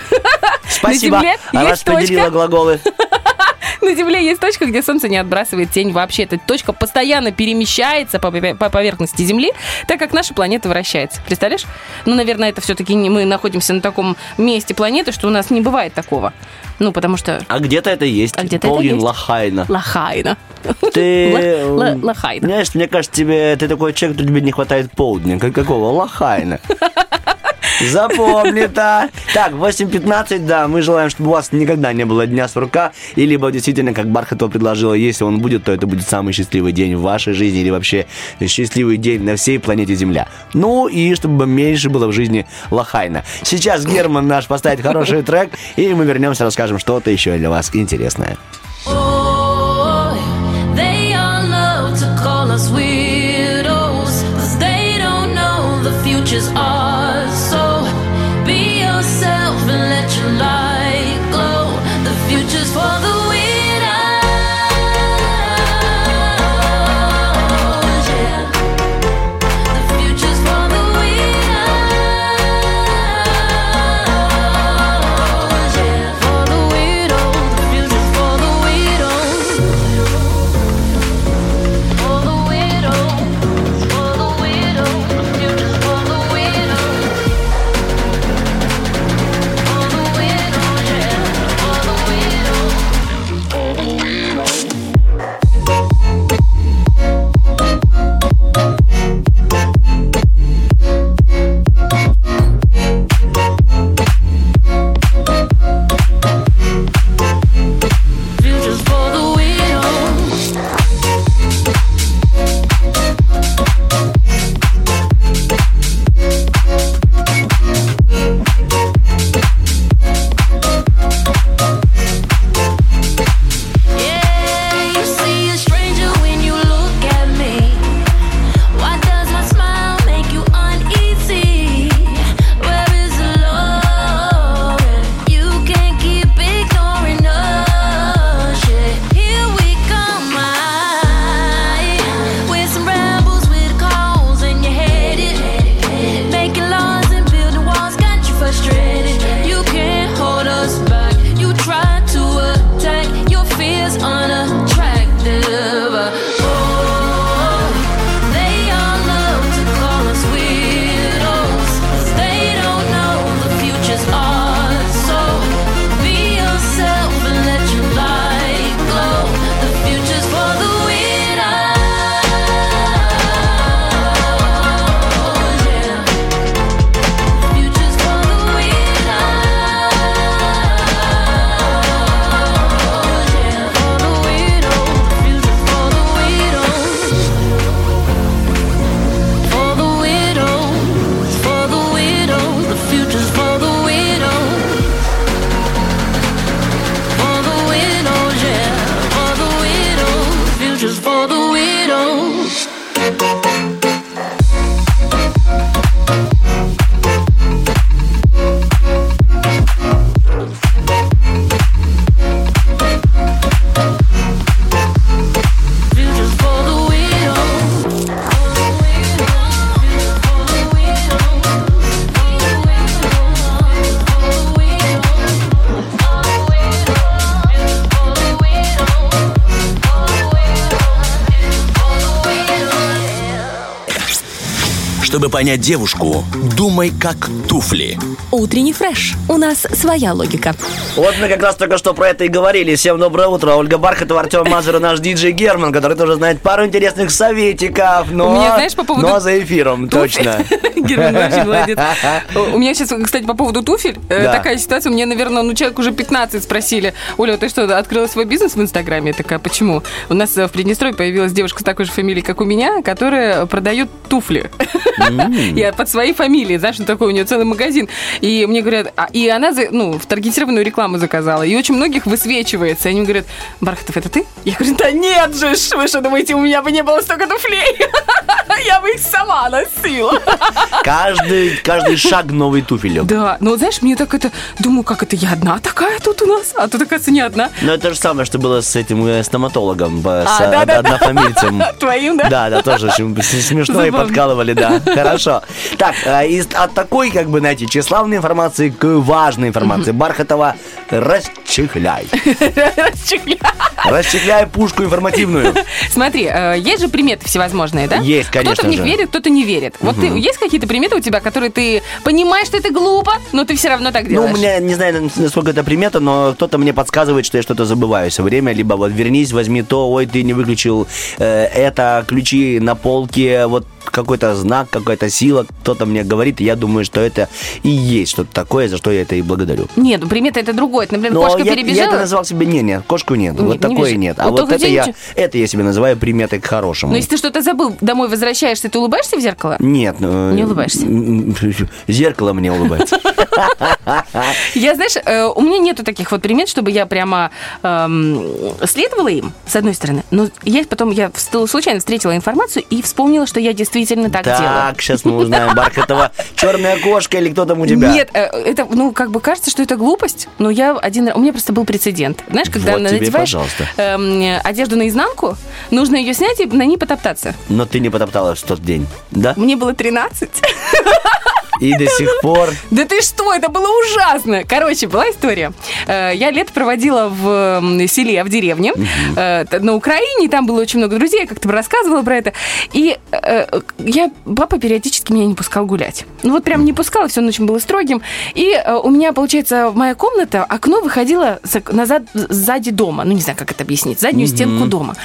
Спасибо. На Земле А есть точка. глаголы. На Земле есть точка, где Солнце не отбрасывает тень вообще. Эта точка постоянно перемещается по, по поверхности Земли, так как наша планета вращается. Представляешь? Ну, наверное, это все-таки мы находимся на таком месте планеты, что у нас не бывает такого. Ну, потому что А где-то это есть. А где-то это Полдень есть. Лахайна. Лахайна. Ты... Лахайна. Знаешь, мне кажется, тебе ты такой человек, что тебе не хватает полдня. Как какого? Лахайна. Запомни-то. Так, 8.15, да, мы желаем, чтобы у вас никогда не было дня сурка, и либо действительно, как Бархатова предложила, если он будет, то это будет самый счастливый день в вашей жизни, или вообще счастливый день на всей планете Земля. Ну, и чтобы меньше было в жизни лохайна. Сейчас Герман наш поставит хороший трек, и мы вернемся, расскажем что-то еще для вас интересное. Oh, понять девушку, думай как туфли. Утренний фреш. У нас своя логика. Вот мы как раз только что про это и говорили. Всем доброе утро. Ольга Бархатова, Артем Мазур и наш диджей Герман, который тоже знает пару интересных советиков. Но, У меня, знаешь, по поводу но за эфиром, точно. Герман вообще молодец. У меня сейчас, кстати, по поводу туфель, э, Да. такая ситуация. Мне, наверное, ну, человек уже 15 спросили. Оля, ты что, открыла свой бизнес в Инстаграме? Я такая, почему? У нас э, в Приднестровье появилась девушка с такой же фамилией, как у меня, которая продает туфли. Я под своей фамилией, знаешь, ну, такой у нее целый магазин. И мне говорят, а- и она, ну, в таргетированную рекламу заказала. И очень многих высвечивается. И они говорят, Бархатов, это ты? Я говорю, да нет же, вы что думаете, у меня бы не было столько туфлей? Я бы их сама носила. Каждый, каждый шаг новый туфелек. Да, но знаешь, мне так это... Думаю, как это я одна такая тут у нас? А тут, оказывается, не одна. Но это же самое, что было с этим э, стоматологом, э, с А, э, да-да-да. однофамильцем. Твоим, да? Да, да, тоже очень с- смешно и Забавно. подкалывали, да. Хорошо. Так, из, от такой, как бы, знаете, тщеславной информации к важной информации. Бархатова, расчехляй. Расчехляй пушку информативную. Смотри, э, есть же приметы всевозможные, да? Есть, конечно Кто-то в них верит, кто-то не верит. Вот есть какие-то приметы у тебя, которые ты понимаешь, что это глупо, но ты все равно так Ну, делаешь? у меня, не знаю, насколько это примета, но кто-то мне подсказывает, что я что-то забываю все время. Либо вот вернись, возьми то, ой, ты не выключил э, это, ключи на полке, вот какой-то знак, какая-то сила, кто-то мне говорит, и я думаю, что это и есть что-то такое, за что я это и благодарю. Нет, ну примета это другое. Это, например, Но кошка я, перебежала. я это назвал себе, не, не, кошку нет, Нет, вот не такое вижу. нет. А Вот вот это я, это я себе называю приметой к хорошему. Но если ты что-то забыл, домой возвращаешься, ты улыбаешься в зеркало? Нет. ну, Не улыбаешься? Зеркало мне улыбается. Я, знаешь, э, у меня нету таких вот примет, чтобы я прямо эм, следовала им, с одной стороны. Но я потом я случайно встретила информацию и вспомнила, что я действительно так, делаю. Так, сейчас мы узнаем, Бархатова, черная кошка или кто там у тебя? Нет, э, это, ну, как бы кажется, что это глупость, но я один. У меня просто был прецедент. Знаешь, когда Вот тебе, надеваешь пожалуйста. эм, одежду наизнанку, нужно ее снять и на ней потоптаться. Но ты не потопталась в тот день, да? Мне было 13. И до сих пор... Да ты что, это было ужасно. Короче, была история. Э, Я лето проводила в селе, в деревне, э, на Украине, там было очень много друзей, я как-то рассказывала про это. И э, я, папа периодически меня не пускал гулять. Ну вот прям не пускал, все очень было строгим. И у меня, получается, моя комната, окно выходило за- назад, сзади дома. Ну, не знаю, как это объяснить. Заднюю стенку дома.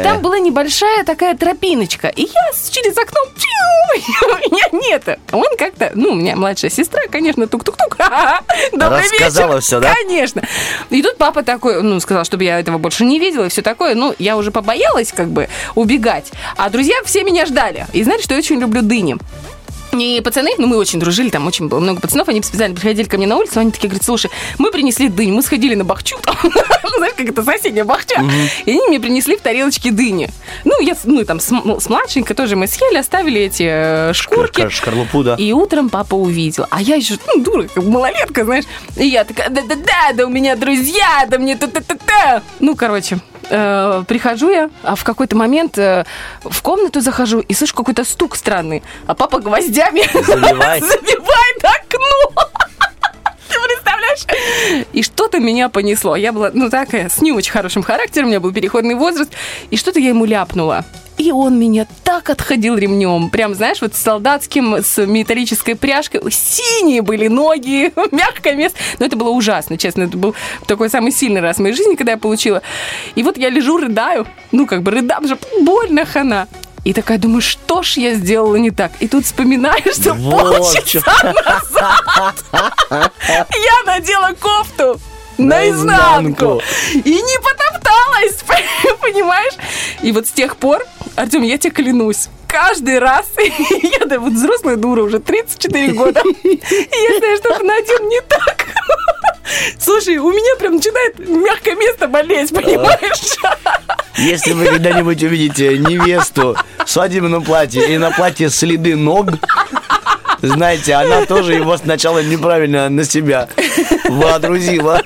И там была небольшая такая тропиночка. И я через окно... У меня нет. Он как-то... Ну, у меня младшая сестра, конечно, тук-тук-тук. Добрый Рассказала вечер. всё, да? Конечно. И тут папа такой, ну, сказал, чтобы я этого больше не видела и все такое. Ну, я уже побоялась как бы убегать. А друзья все меня ждали. И знаете, что я очень люблю дыни. И пацаны, ну мы очень дружили, там очень было много пацанов, они специально приходили ко мне на улицу, они такие говорят, слушай, мы принесли дынь, мы сходили на бахчу, там, знаешь, как это соседняя бахча, и они мне принесли в тарелочке дыни. Ну, я, ну, там, с, м- с младшенькой тоже мы съели, оставили эти э, шкурки. Шкар- Шкарлупу, да? И утром папа увидел. А я еще, ну, дура, как малолетка, знаешь. И я такая, да-да-да, да у меня друзья, да мне та-та-та-та. Ну, короче, э, прихожу я, а в какой-то момент э, в комнату захожу и слышу какой-то стук странный. А папа гвоздями Забивает. забивает окно. Ты представляешь? И что-то меня понесло. Я была, ну, такая, с не очень хорошим характером, у меня был переходный возраст, и что-то я ему ляпнула. И он меня так отходил ремнем. Прям, знаешь, вот с солдатским, с металлической пряжкой. Синие были ноги, мягкое место. Но это было ужасно, честно. Это был такой самый сильный раз в моей жизни, когда я получила. И вот я лежу, рыдаю. Ну, как бы рыдам же, больно хана. И такая думаю, что ж я сделала не так? И тут вспоминаешь, что Вот полчаса назад я надела кофту Наизнанку. и не потопталась, понимаешь? И вот с тех пор, Артем, я тебе клянусь, каждый раз, я да, вот взрослая дура уже 34 года, я что-то надену не так, слушай, у меня прям начинает мягкое место болеть, понимаешь? Если вы когда-нибудь увидите невесту в свадебном платье и на платье следы ног, знаете, она тоже его сначала неправильно на себя водрузила.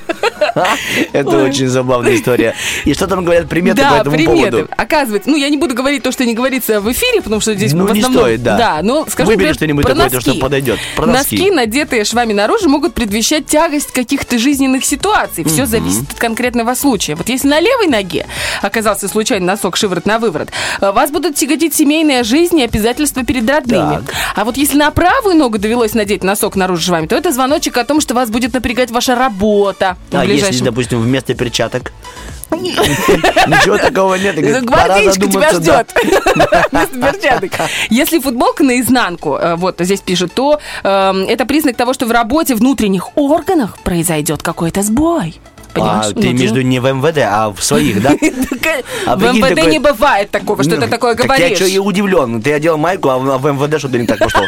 Это очень забавная история. И что там говорят приметы по да, этому приметы. поводу? Оказывается, ну я не буду говорить то, что не говорится в эфире, потому что здесь Ну, в не основном... стоит, да. Да, но скажу, Выбери что-нибудь такое, то, что подойдет. Про носки. Носки, надетые швами наружу, могут предвещать тягость каких-то жизненных ситуаций. Все зависит от конкретного случая. Вот если на левой ноге оказался случайно носок шиворот на выворот, э, вас будут тяготить семейная жизнь и обязательства перед родными. Так. А вот если на правую ногу довелось надеть носок наружу швами, то это звоночек о том, что вас будет напрягать ваша работа. А если, ближайшем допустим, вместо перчаток? Ничего такого нет. Гвардейка тебя ждет. Перчаток. Если футболка наизнанку, э, вот здесь пишут, то э, это признак того, что в работе внутренних органах произойдет какой-то сбой. Понимаешь? А, ты между не в МВД, а в своих, да? А В МВД такой- не бывает такого, что Ну, ты такое так говоришь. я что и удивлен. Ты одел майку, а а в МВД что-то не так пошло.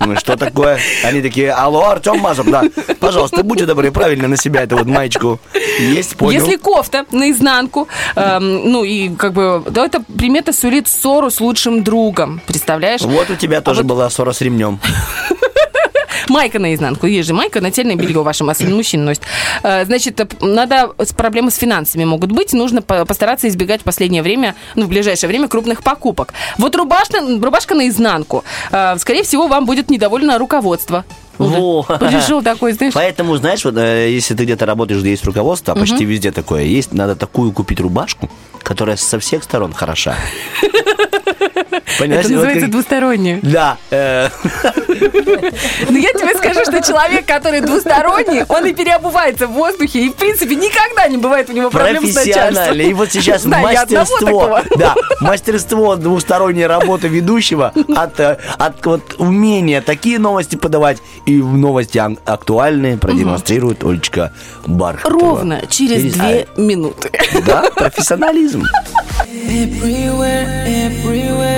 Ну, что такое? Они такие, алло, Артем Мазур, да. Пожалуйста, будьте добры, правильно на себя эту вот маечку. Есть, понял. Если кофта наизнанку, эм, ну и как бы, то эта примета сулит ссору с лучшим другом. Представляешь? Вот у тебя тоже была ссора с ремнем. Майка наизнанку. Есть же майка, нательное белье ваше особенно мужчина носит. Э, Значит, надо проблемы с финансами могут быть. Нужно по- постараться избегать в последнее время, ну, в ближайшее время крупных покупок. Вот рубашка, рубашка наизнанку. Э, Скорее всего, вам будет недовольно руководство. Во. Пришел такой, знаешь. Поэтому, знаешь, вот э, если ты где-то работаешь, где есть руководство, а почти везде такое есть, надо такую купить рубашку, которая со всех сторон хороша. Понимаешь, Это вот называется как- двустороннее. Да. э, Но я тебе скажу, что человек, который двусторонний, он и переобувается в воздухе, и, в принципе, никогда не бывает у него проблем с начальством. профессионально. И вот сейчас мастерство, да, мастерство двусторонней работы ведущего от, э, от вот умения такие новости подавать и новости ак- актуальные продемонстрирует Олечка Бархатова. Ровно через две минуты. Да, профессионализм. Everywhere, everywhere,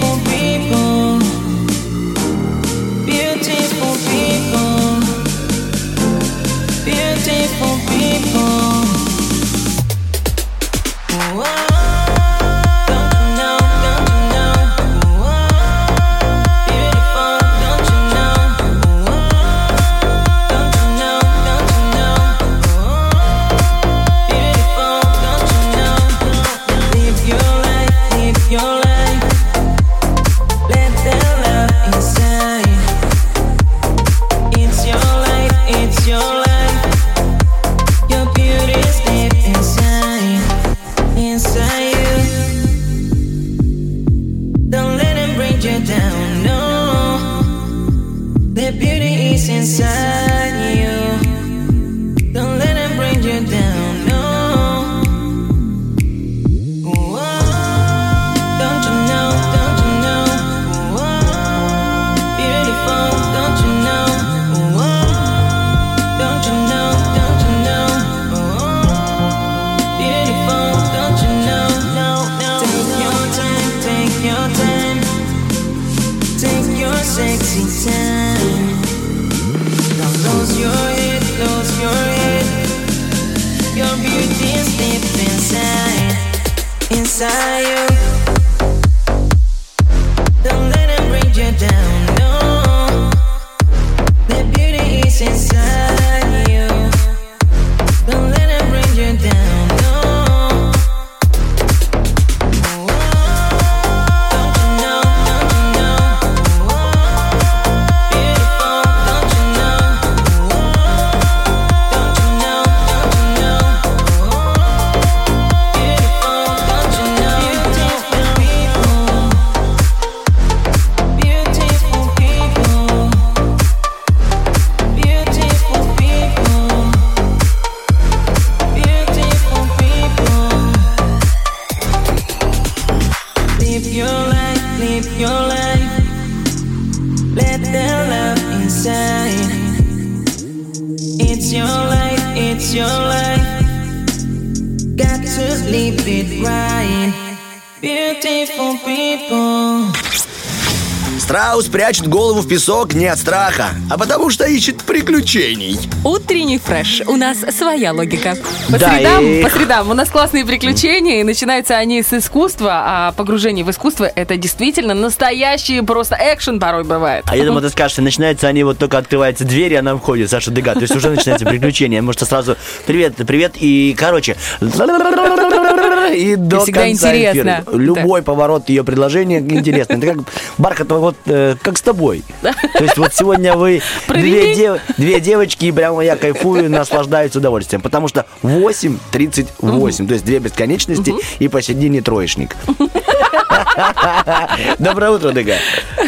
inside you. Imagine голову в песок не от страха, а потому что ищет приключений. Утренний фреш. У нас своя логика. По Да, средам, и- по средам у нас классные приключения, и начинаются они с искусства, а погружение в искусство это действительно настоящий просто экшен порой бывает. А я думаю, ты скажешь, что начинается они вот только открывается дверь, и она входит, Саша Дега. То есть уже начинается приключение. Может, сразу привет, привет, и, короче, и до всегда конца интересно. эфира. Любой поворот ее предложения интересный. Это как бархатово, вот э, как с тобой. То есть вот сегодня вы две, дев- две девочки, и прямо я кайфую, наслаждаюсь удовольствием. Потому что 8.38, то есть две бесконечности и посередине троечник. Доброе утро, Дега.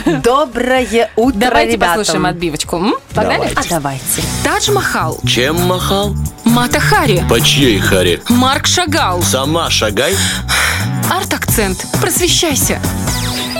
Доброе утро, Давайте ребята. послушаем отбивочку. М? Погнали? Давайте. А давайте. Тадж Махал. Чем махал? Мата Хари. По чьей харе? Марк Шагал. Сама шагай. Арт-акцент. Просвещайся.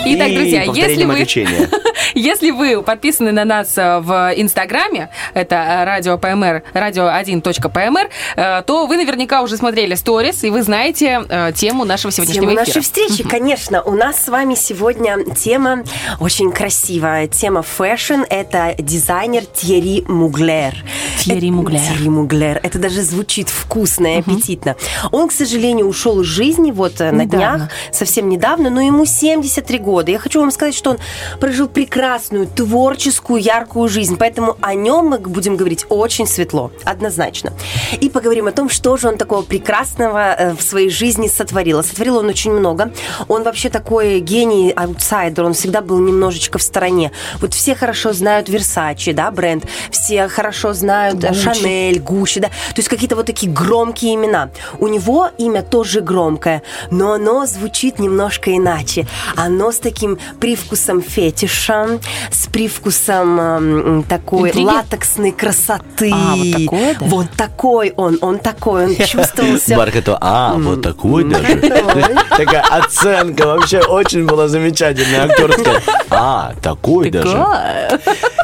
Итак, друзья, если вы, «Маключения». если вы подписаны на нас э, в Инстаграме, это э, радио ПМР, радио1.пмр, э, то вы наверняка уже смотрели сторис, и вы знаете тему нашего сегодняшнего Тема эфира. нашей встречи, конечно. У нас с вами сегодня тема очень красивая. Тема fashion. Это дизайнер Тьерри Муглер. Тьерри Муглер. Тьерри Муглер. Это даже звучит вкусно и аппетитно. Он, к сожалению, ушел из жизни вот на Недавно. днях, совсем недавно, но ему 73 года. Я хочу вам сказать, что он прожил прекрасную, творческую, яркую жизнь. Поэтому о нем мы будем говорить очень светло, однозначно. И поговорим о том, что же он такого прекрасного э, в своей жизни сотворил. Сотворил он очень много. Он вообще такой гений, аутсайдер. Он всегда был немножечко в стороне. Вот все хорошо знают Versace, да, бренд. Все хорошо знают э, Шанель, Гуччи, да. То есть какие-то вот такие громкие имена. У него имя тоже громкое, но оно звучит немножко иначе. Оно с таким привкусом фетиша, с привкусом такой Интриги? латексной красоты. А, вот такое даже? Вот такой он, он такой, он чувствовался. Бархату, а, вот такой даже. Такая оценка вообще очень была замечательная актерская. А, такой даже.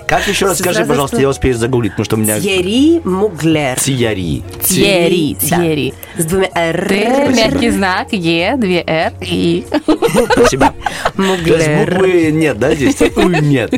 Как еще раз скажи, пожалуйста, я успею загуглить, потому что у меня... Тьерри Муглер. Тьерри. Тьерри. Тьерри. С двумя «р». Т, мягкий знак, Е, две Р, И. Спасибо. То есть буквы нет, да, здесь? Нет.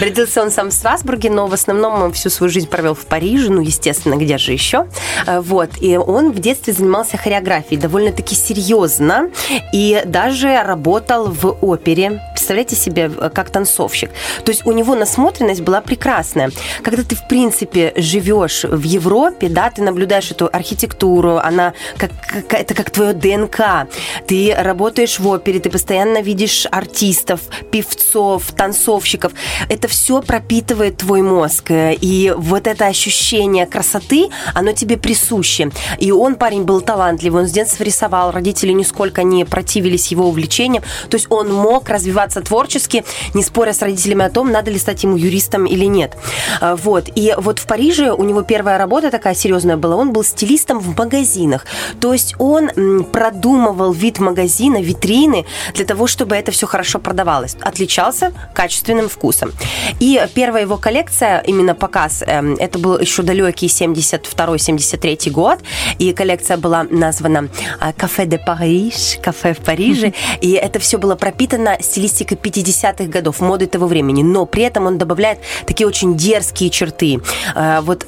Родился он сам в Страсбурге, но в основном он всю свою жизнь провел в Париже, ну, естественно, где же еще. Э, Вот. И он в детстве занимался хореографией довольно-таки серьезно и даже работал в опере. Представляете себе, э, как танцовщик. То есть у него насмотренность была прекрасная. Когда ты, в принципе, живешь в Европе, да, ты наблюдаешь эту архитектуру, она как, как- это как твое ДНК. Ты работаешь в опере, ты постоянно видишь артистов, певцов, танцовщиков. Это все пропитывает твой мозг. И вот это ощущение красоты, оно тебе присуще. И он, парень, был талантливый, он с детства рисовал, родители нисколько не противились его увлечениям. То есть он мог развиваться творчески, не споря с родителями о том, надо ли стать ему юристом или нет. А, Вот. И вот в Париже у него первая работа такая серьезная была. Он был стилистом в магазинах. То есть он продумывал вид магазина, витрины для того, чтобы это все хорошо продавалось. Отличался качественным вкусом. И первая его коллекция, именно показ, эм, это был еще далекий 72-73 год. И коллекция была названа а, «Кафе де Париж», «Кафе в Париже». И это все было пропитано стилистикой 50-х годов, моды того времени. Но при этом он добавляет такие очень дерзкие черты. Э, Вот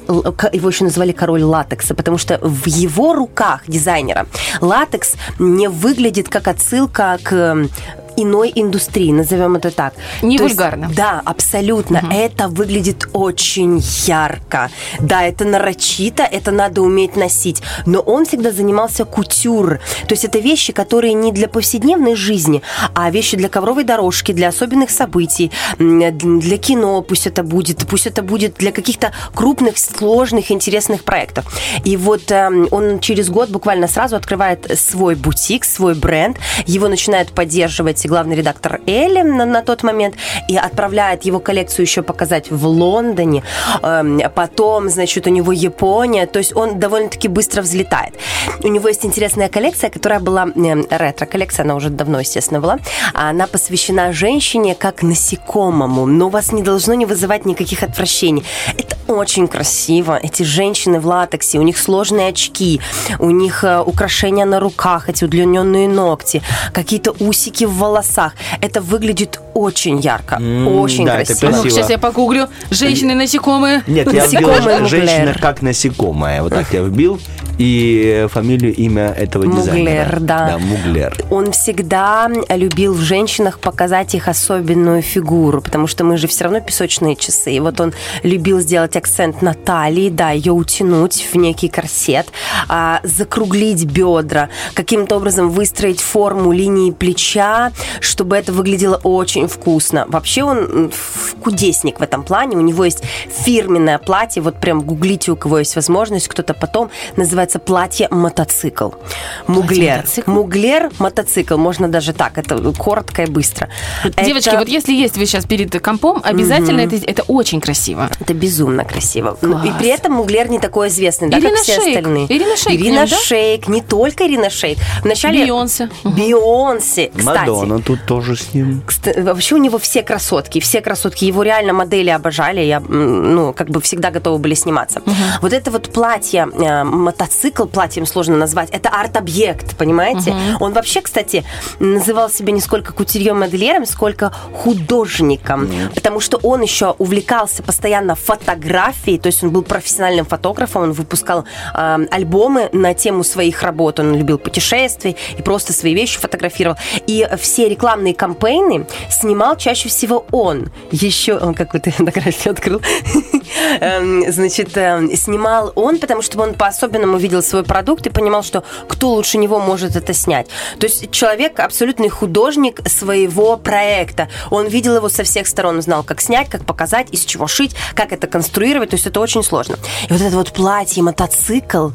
его еще называли король латекса, потому что в его руках дизайнера латекс не выглядит как отсылка к иной индустрии, назовем это так. Не То есть, вульгарно. да, абсолютно. Это выглядит очень ярко. Да, это нарочито, это надо уметь носить. Но он всегда занимался кутюр. То есть это вещи, которые не для повседневной жизни, а вещи для ковровой дорожки, для особенных событий, для кино пусть это будет, пусть это будет для каких-то крупных, сложных, интересных проектов. И вот эм, он через год буквально сразу открывает свой бутик, свой бренд. Его начинают поддерживать главный редактор Элли на, на тот момент, и отправляет его коллекцию еще показать в Лондоне. Эм, потом, значит, у него Япония. То есть он довольно-таки быстро взлетает. У него есть интересная коллекция, которая была э, ретро-коллекция, она уже давно, естественно, была. Она посвящена женщине как насекомому, но вас не должно не вызывать никаких отвращений. Это очень красиво. Эти женщины в латексе, у них сложные очки, у них э, украшения на руках, эти удлиненные ногти, какие-то усики в волосах. Это выглядит очень ярко, М, очень да, это красиво. Ну, красиво. сейчас я погуглю. Женщины-насекомые. Нет, я вбил Насекомое женщина как насекомое. Вот так я вбил. И фамилию, имя этого дизайнера. Муглер, да. Да, Муглер. Он всегда любил в женщинах показать их особенную фигуру, потому что мы же все равно песочные часы. И вот он любил сделать акцент на талии, да, ее утянуть в некий корсет, а, закруглить бедра, каким-то образом выстроить форму линии плеча, чтобы это выглядело очень вкусно. Вообще он кудесник в этом плане. У него есть фирменное платье, вот прям гуглите, у кого есть возможность, кто-то потом, называется платье-мотоцикл. Муглер. Платье-мотоцикл? Муглер мотоцикл, можно даже так, это коротко и быстро. Девочки, Это- вот если есть вы сейчас перед компом, обязательно это, это очень красиво. Это безумно красиво. Ну, И Класс. при этом Муглер не такой известный, да, Ирина как все Шейк. остальные. Ирина Шейк Ирина нем, да? Шейк, не только Ирина Шейк. Вначале Бейонсе. Бейонсе, кстати. Мадонна тут тоже с ним. Кста- Вообще у него все красотки, все красотки. Его реально модели обожали, я, ну, как бы всегда готовы были сниматься. Вот это вот платье, э, мотоцикл, платьем сложно назвать, это арт-объект, понимаете? Он вообще, кстати, называл себя не сколько кутюрье-модельером, сколько художником, потому что он еще увлекался постоянно фотографией, то есть он был профессиональным фотографом, он выпускал э, альбомы на тему своих работ, он любил путешествий и просто свои вещи фотографировал. И все рекламные кампейны снимал чаще всего он. Еще, он какую-то фотографию открыл. Эм, Значит, эм, снимал он, потому что он по-особенному видел свой продукт и понимал, что кто лучше него может это снять. То есть человек абсолютный художник своего проекта. Он видел его со всех сторон, знал, как снять, как показать, из чего шить, как это конструировать. То есть это очень сложно. И вот это вот платье, мотоцикл,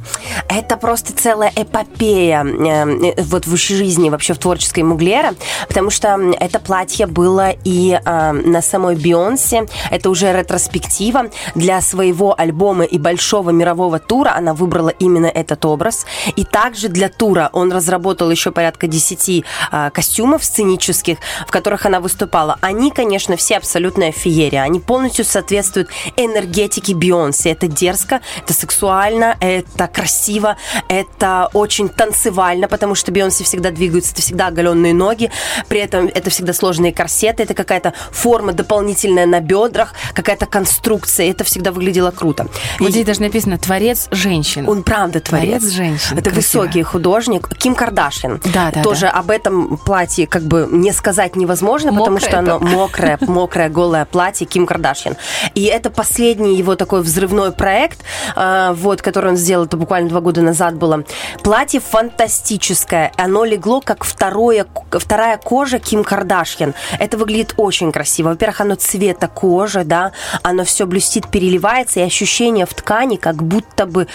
это просто целая эпопея э, э, вот в жизни, вообще в творческой Муглера, потому что это платье было и э, на самой Бейонсе, это уже ретроспектива для своего альбома и большого мирового тура она выбрала именно этот образ. И также для тура он разработал еще порядка 10 э, костюмов сценических, в которых она выступала. Они, конечно, все абсолютная феерия. Они полностью соответствуют энергетике Бейонсе. Это дерзко, это сексуально, это красиво, это очень танцевально, потому что Бейонсе всегда двигаются, это всегда оголенные ноги, при этом это всегда сложные корсеты, это какая-то форма дополнительная на бедрах, какая-то конструкция, это всегда выглядело круто. Вот И- здесь даже написано «Творец женщин». он правда творец. Творец женщин. Это Красиво. высокий художник. Ким Кардашьян. Да, да, Тоже об этом платье как бы не сказать невозможно, потому Мокрое что оно мокрое, мокрое, голое платье Ким Кардашьян. И это последний его такой взрывной проект, э, вот, который он сделал, это буквально два года назад было. Платье фантастическое. Оно легло как второе, вторая кожа Ким Кардашьян. Это выглядит очень красиво. Во-первых, оно цвета кожи, да, оно все блестит, переливается, и ощущение в ткани, как будто бы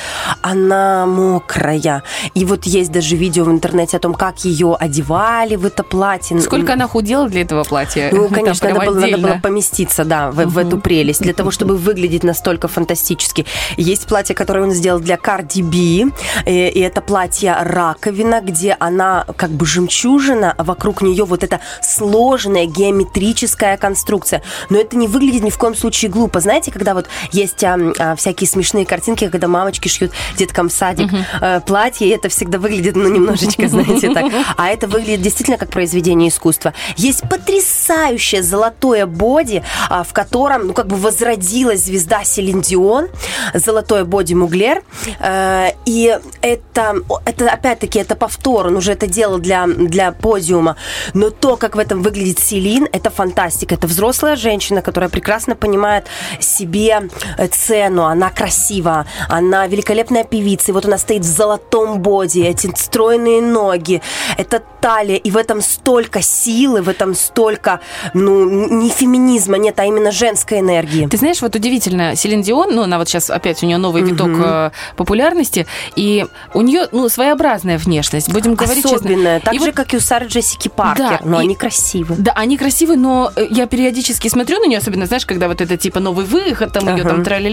она мокрая. И вот есть даже видео в интернете о том, как ее одевали в это платье. Сколько она худела для этого платья? Ну, конечно, надо было, надо было поместиться, да, в, в эту прелесть, для того, чтобы выглядеть настолько фантастически. Есть платье, которое он сделал для Cardi B, э, и это платье раковина, где она как бы жемчужина, а вокруг нее вот эта сложная геометрическая конструкция. Но это не выглядит ни в коем случае глупо. Знаете, когда вот есть а, а, всякие смешные картинки, когда мамочки шьют деткам в садик э, платье, и это всегда выглядит, ну, немножечко, знаете, так. А это выглядит действительно как произведение искусства. Есть потрясающее золотое боди, а, в котором, ну, как бы возродилась звезда Селин Дион, золотое боди Муглер. Э, И это, это опять-таки, это повтор, он уже это делал для, для подиума. Но то, как в этом выглядит Селин, это фантастика. Это взрослая женщина, которая прекрасно понимает себе э, цену, она красива, она великолепная певица, и вот она стоит в золотом боди, эти стройные ноги, это талия, и в этом столько силы, в этом столько, ну, не феминизма нет, а именно женской энергии. Ты знаешь, вот удивительно, Селин Дион, ну, она вот сейчас опять у нее новый виток э, популярности, и у нее, ну, своеобразная внешность, будем говорить Особенная, честно. так И же, вот- как и у Сары Джессики Паркер, Да, но и- они красивы. Да, они красивые, но э, я периодически смотрю на нее, особенно, знаешь, когда вот это типа новый выход, там ее Ага. там траля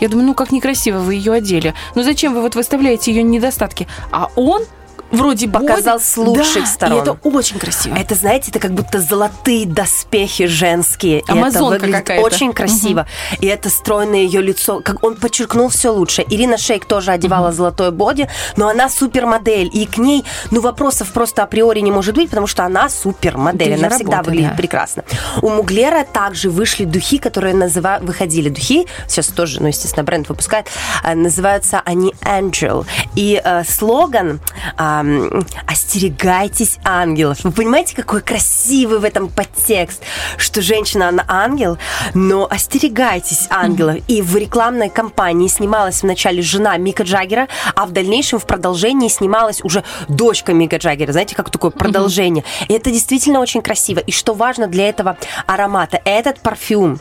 я думаю, ну как некрасиво вы ее одели. Ну зачем вы вот выставляете ее недостатки? А он вроде бы Показал с лучших да, сторон. И это очень красиво. Это, знаете, это как будто золотые доспехи женские. И это Амазонка выглядит какая-то. очень красиво. И это стройное ее лицо. Как он подчеркнул все лучше. Ирина Шейк тоже одевала золотое боди, но она супермодель. И к ней, ну, вопросов просто априори не может быть, потому что она супермодель. Она всегда работа, выглядит да. прекрасно. У Муглера также вышли духи, которые называют... Выходили духи, сейчас тоже, ну, естественно, бренд выпускает. а, Называются они Angel. И э, слоган «Остерегайтесь ангелов». Вы понимаете, какой красивый в этом подтекст, что женщина, она ангел, но остерегайтесь ангелов. И в рекламной кампании снималась вначале жена Мика Джаггера, а в дальнейшем в продолжении снималась уже дочка Мика Джаггера. Знаете, как такое продолжение. И это действительно очень красиво. И что важно для этого аромата, этот парфюм,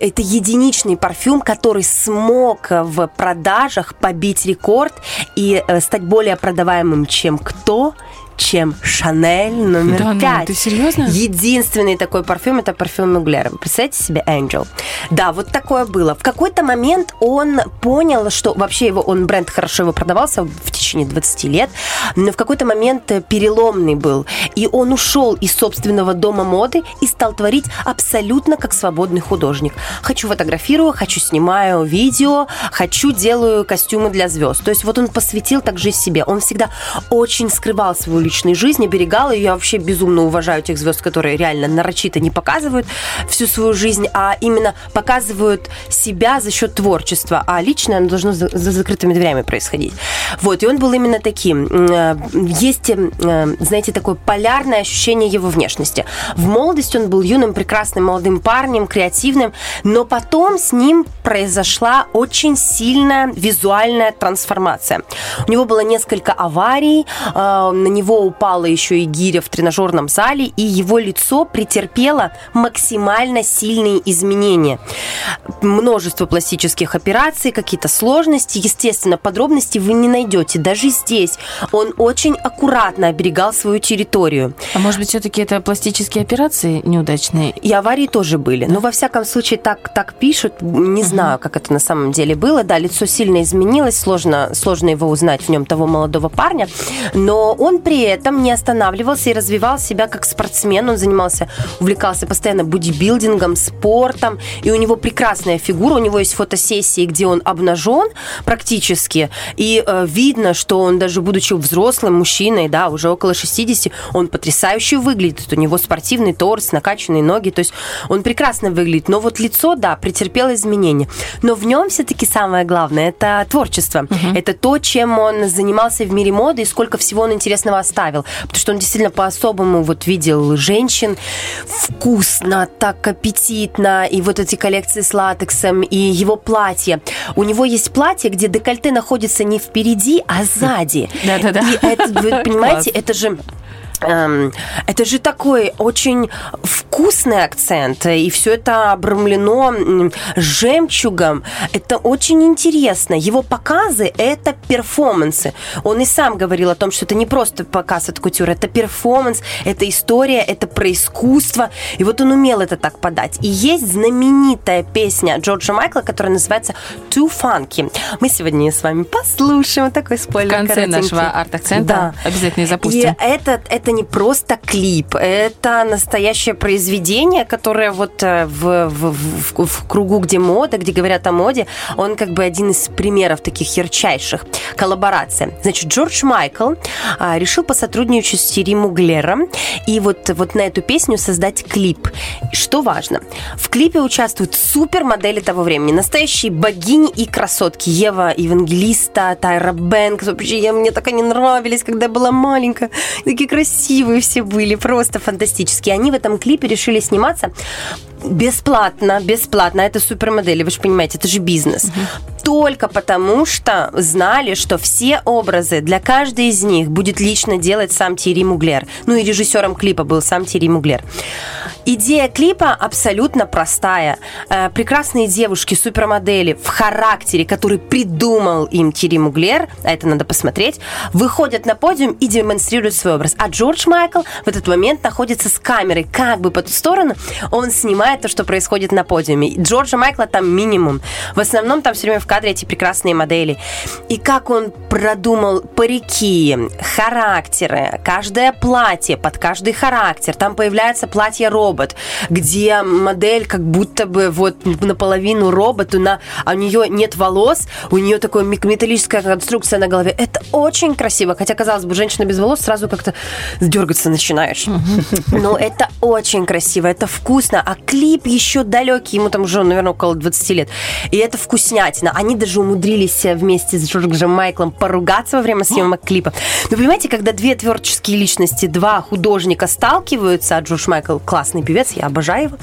это единичный парфюм, который смог э, в продажах побить рекорд и э, стать более продаваемым, чем кто? Чем Шанель номер Да ну, 5. ты серьезно? Единственный такой парфюм это парфюм Муглера. Представьте себе Angel. Да, вот такое было. В какой-то момент он понял, что вообще его он бренд хорошо его продавался в течение 20 лет, но в какой-то момент переломный был. И он ушел из собственного дома моды и стал творить абсолютно как свободный художник. Хочу фотографирую, хочу снимаю видео, хочу делаю костюмы для звезд. То есть вот он посвятил так жизнь себе. Он всегда очень скрывал свою личную жизнь, оберегал ее. Я вообще безумно уважаю тех звезд, которые реально нарочито не показывают всю свою жизнь, а именно показывают себя за счет творчества. А личное оно должно за, за закрытыми дверями происходить. Вот, и он был именно таким. Э, Есть, э, знаете, такое полярное ощущение его внешности. В молодости он был юным, прекрасным молодым парнем, креативным, но потом с ним произошла очень сильная визуальная трансформация. У него было несколько аварий, э, на него упала еще и гиря в тренажерном зале, и его лицо претерпело максимально сильные изменения. Множество пластических операций, какие-то сложности, естественно, подробности вы не найдете. Даже здесь он очень аккуратно оберегал свою территорию. А может быть, все-таки это пластические операции неудачные? И аварии тоже были. Но во всяком случае так, так пишут. Не знаю, как это на самом деле было. Да, лицо сильно изменилось, сложно, сложно его узнать в нем того молодого парня. Но он при этом не останавливался и развивал себя как спортсмен. Он занимался, увлекался постоянно бодибилдингом, спортом. И у него прекрасная фигура. У него есть фотосессии, где он обнажен практически. И э, видно, что он даже будучи взрослым мужчиной, да, уже около 60, он потрясающе выглядит. У него спортивный торс, накачанные ноги. То есть он прекрасно выглядит. Но вот лицо, да, претерпело изменения. Но в нем все-таки самое главное – это творчество. Это то, чем он занимался в мире моды и сколько всего он интересного оставил. Потому что он действительно по-особому вот видел женщин вкусно, так аппетитно. И вот эти коллекции с латексом, и его платье. У него есть платье, где декольте находится не впереди, а сзади. Да-да-да. И это, вы понимаете, это же... эм, Это же такой очень вкусный акцент, и все это обрамлено жемчугом. Это очень интересно. Его показы – это перформансы. Он и сам говорил о том, что это не просто показ от кутюры, это перформанс, это история, это про искусство. И вот он умел это так подать. И есть знаменитая песня Джорджа Майкла, которая называется «Too Funky». Мы сегодня с вами послушаем. Такой В спойлер конце коротенький. нашего арт-акцента Да. обязательно и И запустим. это, это не просто клип, это настоящее произведение, которое вот э, в, в, в- в кругу, где мода, где говорят о моде, он как бы один из примеров таких ярчайших коллабораций. Значит, Джордж Майкл а, решил посотрудничать с Терри Муглером и вот, вот на эту песню создать клип. Что важно, в клипе участвуют супермодели того времени, настоящие богини и красотки. Ева Евангелиста, Тайра Бэнкс. Вообще, я, мне так они нравились, когда я была маленькая. Такие красивые красивые все были, просто фантастические. Они в этом клипе решили сниматься бесплатно, бесплатно. Это супермодели, вы же понимаете, это же бизнес. Только потому, что знали, что все образы для каждой из них будет лично делать сам Тири Муглер. Ну и режиссером клипа был сам Тири Муглер. Идея клипа абсолютно простая. Э, прекрасные девушки, супермодели в характере, который придумал им Тири Муглер, а это надо посмотреть, выходят на подиум и демонстрируют свой образ. А Джордж Майкл в этот момент находится с камерой как бы по ту сторону. Он снимает то, что происходит на подиуме. Джорджа Майкла там минимум. В основном там все время в кадре эти прекрасные модели. И как он продумал парики, характеры, каждое платье под каждый характер. Там появляется платье-робот, где модель как будто бы вот наполовину робот, на, а у нее нет волос, у нее такая металлическая конструкция на голове. Это очень красиво. Хотя, казалось бы, женщина без волос сразу как-то дергаться начинаешь. Но это очень красиво, это вкусно. А клип еще далекий, ему там уже, наверное, около 20 лет. И это вкуснятина. Они даже умудрились вместе с Джорджем Майклом поругаться во время съемок клипа. Но понимаете, когда две творческие личности, два художника сталкиваются, а Джордж Майкл классный певец, я обожаю его,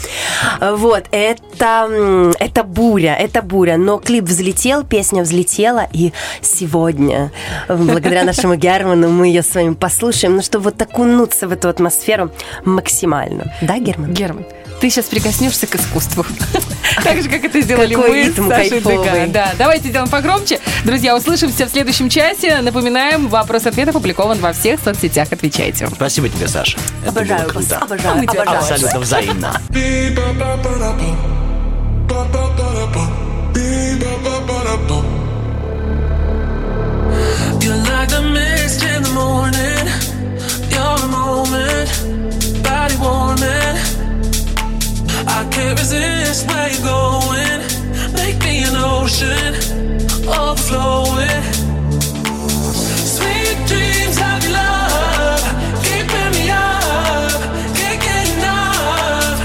вот, это, это буря, это буря. Но клип взлетел, песня взлетела, и сегодня, благодаря нашему Герману, мы ее с вами послушаем, ну, чтобы вот окунуться в эту атмосферу максимально. Да, Герман? Герман, ты сейчас прикоснешься к искусству. Так же, как это сделали мы с Сашей. ДК. Да, давайте сделаем погромче. Друзья, услышимся в следующем часе. Напоминаем, вопрос-ответ опубликован во всех соцсетях. Отвечайте. Спасибо тебе, Саша. Обожаю вас, обожаю, обожаю. Абсолютно взаимно. You're like the mist in the morning. You're a moment, where you're going. Make me an ocean, overflowing. Sweet dreams of your love, keeping me up, can't get enough.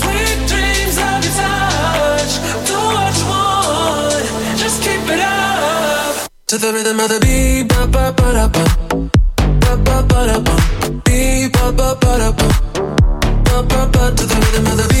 Sweet dreams of your touch, do what you want, just keep it up. To the rhythm of the beat, ba ba ba da ba, ba ba ba da ba, beat ba ba ba da ba, ba ba ba. To the rhythm of the beat,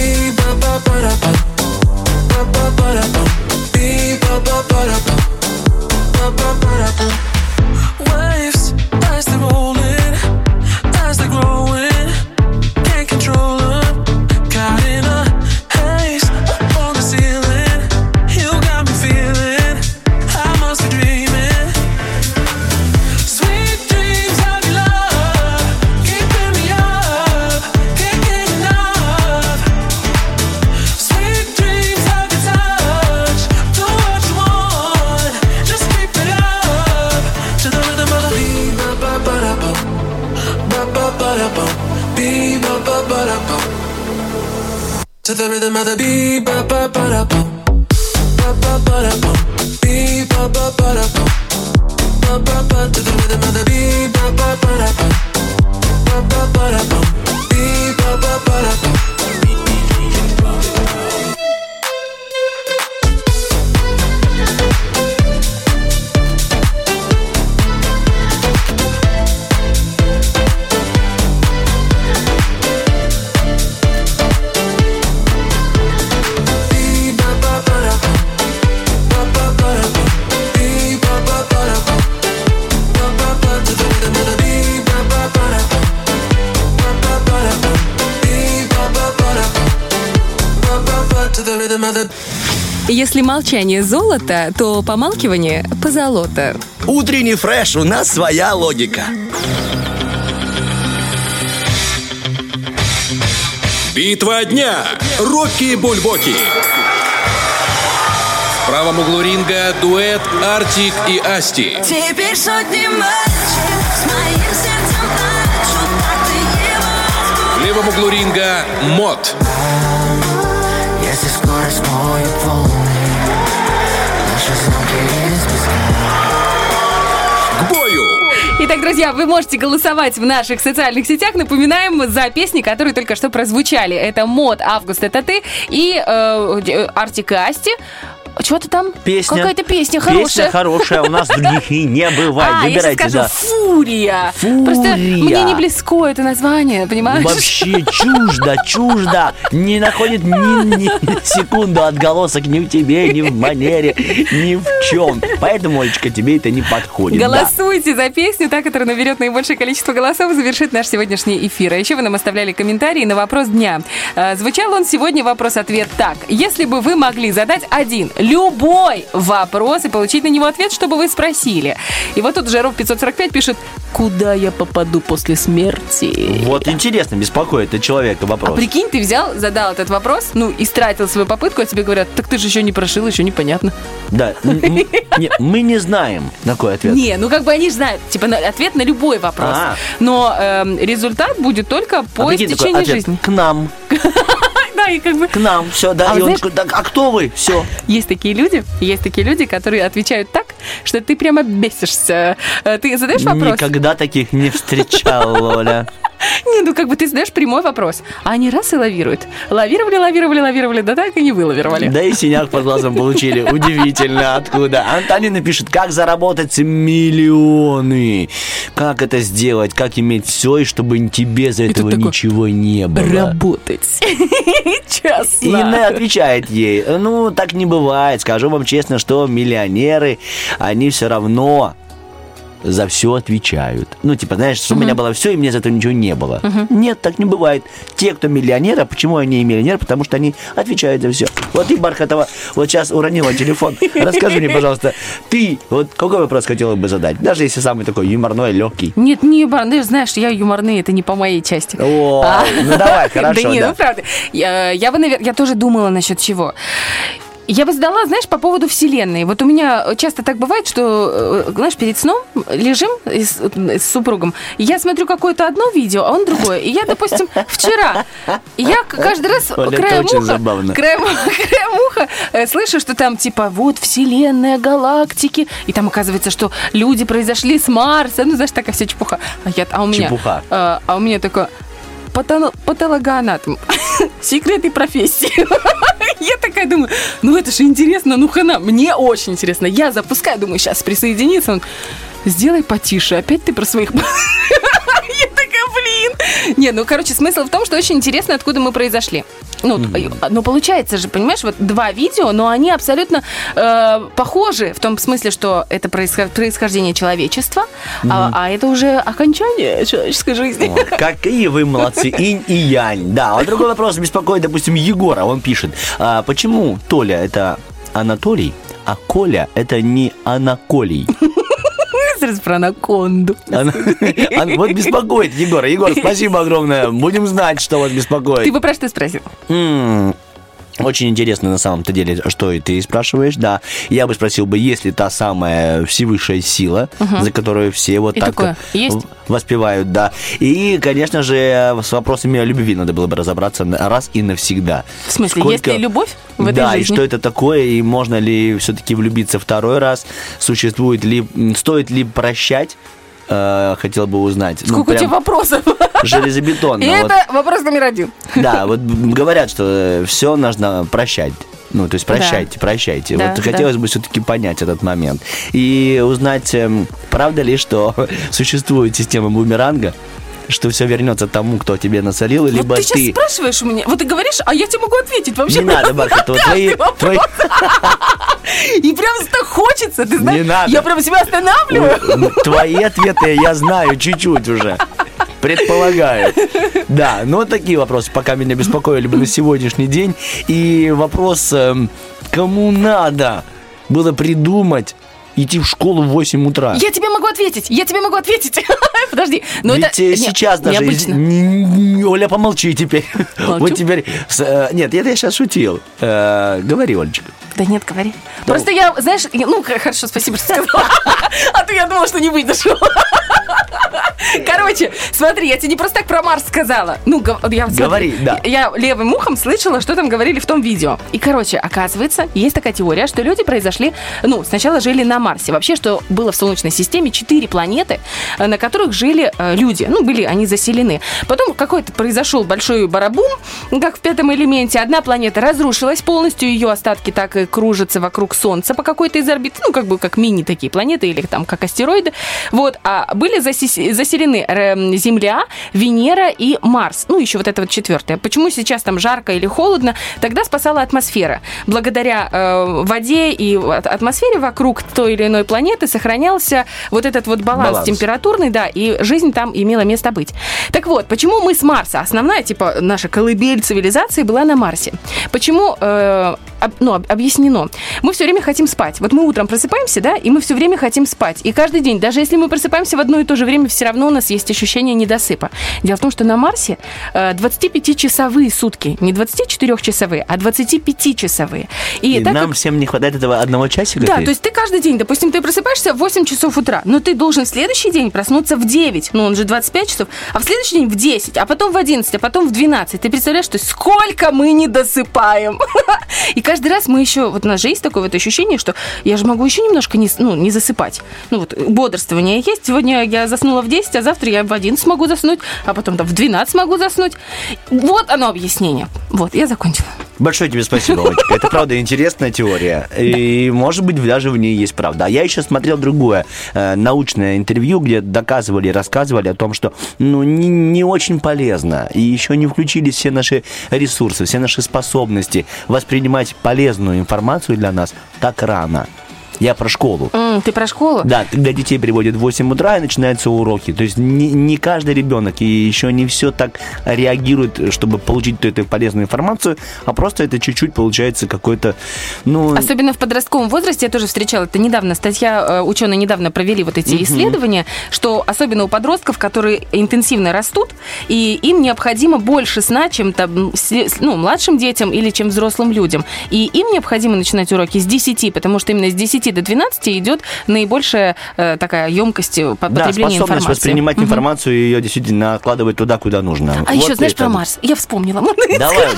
молчание золото, то помалкивание позолота. Утренний фреш, у нас своя логика. Битва дня. Рокки Бульбоки. В правом углу ринга дуэт Артик и Асти. Теперь сотни матчей с моим сердцем плачут, так ты его В левом углу ринга Мод. Если скорость смоет волны, Итак, друзья, вы можете голосовать в наших социальных сетях. Напоминаем за песни, которые только что прозвучали. Это «Мод», «Август» — это ты и э, Артик. Там? Песня. Какая-то песня Песня хорошая. хорошая, у нас других и не бывает. А, я сейчас Выбирайте, скажу да. «Фурия». Фурия. Просто мне не близко это название, понимаешь? Вообще чуждо, чуждо. Не находит ни, ни секунду отголосок ни в тебе, ни в манере, ни в чем. Поэтому, Олечка, тебе это не подходит. Да. Голосуйте за песню, та, которая наберет наибольшее количество голосов, завершит наш сегодняшний эфир. А еще вы нам оставляли комментарии на вопрос дня. Э, Звучал он сегодня вопрос-ответ так. Если бы вы могли задать один, любой вопрос и получить на него ответ, что бы вы спросили? И вот тут Жаров 545 пишет, куда я попаду после смерти? Вот интересно, беспокоит это человека А вопрос. прикинь, ты взял, задал этот вопрос, ну, и стратил свою попытку, а тебе говорят, так ты же еще не прошил, еще непонятно. Да, не, мы не знаем такой ответ. Не, ну как бы они знают, типа на- ответ на любой вопрос. А. Но эм, результат будет только по А прикинь, такой истечении жизни. К нам, Да, и как бы к нам, все, да. А и вот он знаешь- такой, «Так, а кто вы? Все. есть такие люди, есть такие люди, которые отвечают так, что ты прямо бесишься. Э, Ты задаешь вопрос? Никогда таких не встречал, Оля. Не, ну как бы ты задаешь прямой вопрос, а они раз и лавируют. Лавировали, лавировали, лавировали, да так и не вылавировали. Да и синяк под глазом получили. Удивительно, откуда. Антонина пишет, как заработать миллионы. Как это сделать, как иметь все, и чтобы тебе за этого ничего не было. Работать. Честно. Инна отвечает ей, ну, так не бывает. Скажу вам честно, что миллионеры, они все равно за все отвечают. Ну, типа, знаешь, что у меня было все, и мне за этого ничего не было. Нет, так не бывает. Те, кто миллионеры, а почему они и миллионеры? Потому что они отвечают за все. Вот ты, Бархатова, вот сейчас уронила телефон. Расскажи мне, пожалуйста, ты, вот какой вопрос хотела бы задать? Даже если самый такой юморной, легкий. Нет, не юморные, знаешь, я юморные, это не по моей части. О, А. ну давай, хорошо, Да не, ну правда. Я, бы, навер- я тоже думала насчет чего. Я бы задала, знаешь, по поводу Вселенной. Вот у меня часто так бывает, что, э, знаешь, перед сном лежим с, с супругом, я смотрю какое-то одно видео, а он другое. И я, допустим, вчера, я каждый раз Оля, краем уха, краем, краем уха слышу, что там типа вот Вселенная, галактики, и там оказывается, что люди произошли с Марса, ну, знаешь, такая вся чепуха. А, я, а у меня... Чепуха. э, а у меня такое... патано- Патологоанатом. Секреты профессии. Я такая думаю, ну это же интересно, ну хана, мне очень интересно. Я запускаю, думаю, сейчас присоединится. Он, сделай потише, опять ты про своих... Я такая, блин. Не, ну, короче, смысл в том, что очень интересно, откуда мы произошли. Ну, ну, получается же, понимаешь, вот два видео, но они абсолютно э, похожи в том смысле, что это происход- происхождение человечества, а, а это уже окончание человеческой жизни. Вот, Какие вы молодцы, инь и янь. Да, вот другой вопрос беспокоит, допустим, Егора. Он пишет, а почему Толя это Анатолий, а Коля это не Анаколий? Сразу про анаконду. Ана- Ан- Вот беспокоит Егора. Егор, спасибо огромное. Будем знать, что вас Ты беспокоит. бы про что спросил? Очень интересно на самом-то деле, что и ты спрашиваешь, да. Я бы спросил бы, есть ли та самая всевысшая сила, за которую все вот И так такое есть? воспевают, да. И, конечно же, с вопросами о любви надо было бы разобраться раз и навсегда. В смысле, Сколько- есть ли любовь в этой да, жизни? и что это такое, и можно ли все-таки влюбиться второй раз, существует ли, стоит ли прощать, Э, хотел бы узнать. Ну, Сколько у тебя вопросов? Железобетонно. И вот. это вопрос номер один. Да, вот говорят, что все нужно прощать. Ну, то есть прощайте, прощайте. Да, вот да. хотелось бы все-таки понять этот момент. И узнать, эм, правда ли, что существует система бумеранга, что все вернется тому, кто тебе насолил, либо вот ты сейчас спрашиваешь у меня, вот ты говоришь, а я тебе могу ответить вообще. Не надо, твои, твои... И прям так хочется, ты знаешь, Не надо. я прям себя останавливаю. твои ответы я знаю чуть-чуть уже. Предполагаю. Да, но такие вопросы пока меня беспокоили бы на сегодняшний день. И вопрос, эм, кому надо было придумать идти в школу в 8 утра? Я тебе могу ответить, я тебе могу ответить. Подожди, но Ведь это э, не- сейчас даже... из- Оля, помолчи теперь. Молчу? Вот теперь... э, Нет, это я сейчас шутил. Э, Говори, Олечка. Да нет, говори. Просто я, знаешь, ну хорошо, спасибо, что сказала. А то я думала, что не выдержу. Короче, смотри, я тебе не просто так про Марс сказала. Ну, я, смотри, Говори, да. Я левым ухом слышала, что там говорили в том видео. И, короче, оказывается, есть такая теория, что люди произошли, ну, сначала жили на Марсе. Вообще, что было в Солнечной системе четыре планеты, э, на которых жили э, люди. Ну, были они заселены. Потом какой-то произошел большой барабум, как в пятом элементе. Одна планета разрушилась полностью, ее остатки так и кружатся вокруг Солнца по какой-то из орбит. Ну, как бы как мини такие планеты или там как астероиды. Вот. А были заселены э, Земля, Венера и Марс. Ну, еще вот это вот четвертое. Почему сейчас там жарко или холодно? Тогда спасала атмосфера. Благодаря э, воде и атмосфере вокруг той или иной планеты сохранялся вот этот вот баланс, Баланс. температурный, да, и жизнь там имела место быть. Так вот, почему мы с Марса? Основная, типа, наша колыбель цивилизации была на Марсе. Почему, э, об- ну, об- объяснено. Мы все время хотим спать. Вот мы утром просыпаемся, да, и мы все время хотим спать. И каждый день, даже если мы просыпаемся в одно и то же время, все равно у нас есть ощущение недосыпа. Дело в том, что на Марсе э, 25-часовые сутки. Не 24-часовые, а 25-часовые. И, И так нам как- всем не хватает этого одного часика? да, ты? то есть ты каждый день, допустим, ты просыпаешься в 8 часов утра, но ты должен в следующий день проснуться в 9, ну он же 25 часов, а в следующий день в 10, а потом в 11, а потом в 12. Ты представляешь, то есть сколько мы не досыпаем? И каждый раз мы еще, вот у нас же есть такое вот ощущение, что я же могу еще немножко не, ну, не засыпать. Ну вот бодрствование есть, сегодня я заснула в 10, а завтра я в 11 могу заснуть, а потом там в 12 могу заснуть. Вот оно объяснение. Вот, я закончила. Большое тебе спасибо, Олечка. Это правда интересная теория. И, может быть, даже в ней есть правда. А я еще смотрел другое э, научное интервью, где доказывали, рассказывали о том, что ну, не, не очень полезно. И еще не включились все наши ресурсы, все наши способности воспринимать полезную информацию для нас так рано. Я про школу. М, ты про школу? Да, когда детей приводят в 8 утра и начинаются уроки. То есть не, не каждый ребенок и еще не все так реагирует, чтобы получить эту полезную информацию, а просто это чуть-чуть получается какой-то, ну... Особенно в подростковом возрасте я тоже встречала. Это недавно статья, э, ученые недавно провели вот эти Мгм. исследования, что особенно у подростков, которые интенсивно растут, и им необходимо больше сна, чем там, ну, младшим детям или чем взрослым людям. И им необходимо начинать уроки с 10, потому что именно с 10 до 12 идет наибольшая э, такая емкость э, по- Да, потребления способность информации. воспринимать Мгм. информацию и ее действительно откладывать туда, куда нужно. А Вот еще, знаешь, это- про Марс? Я вспомнила. Можно Давай?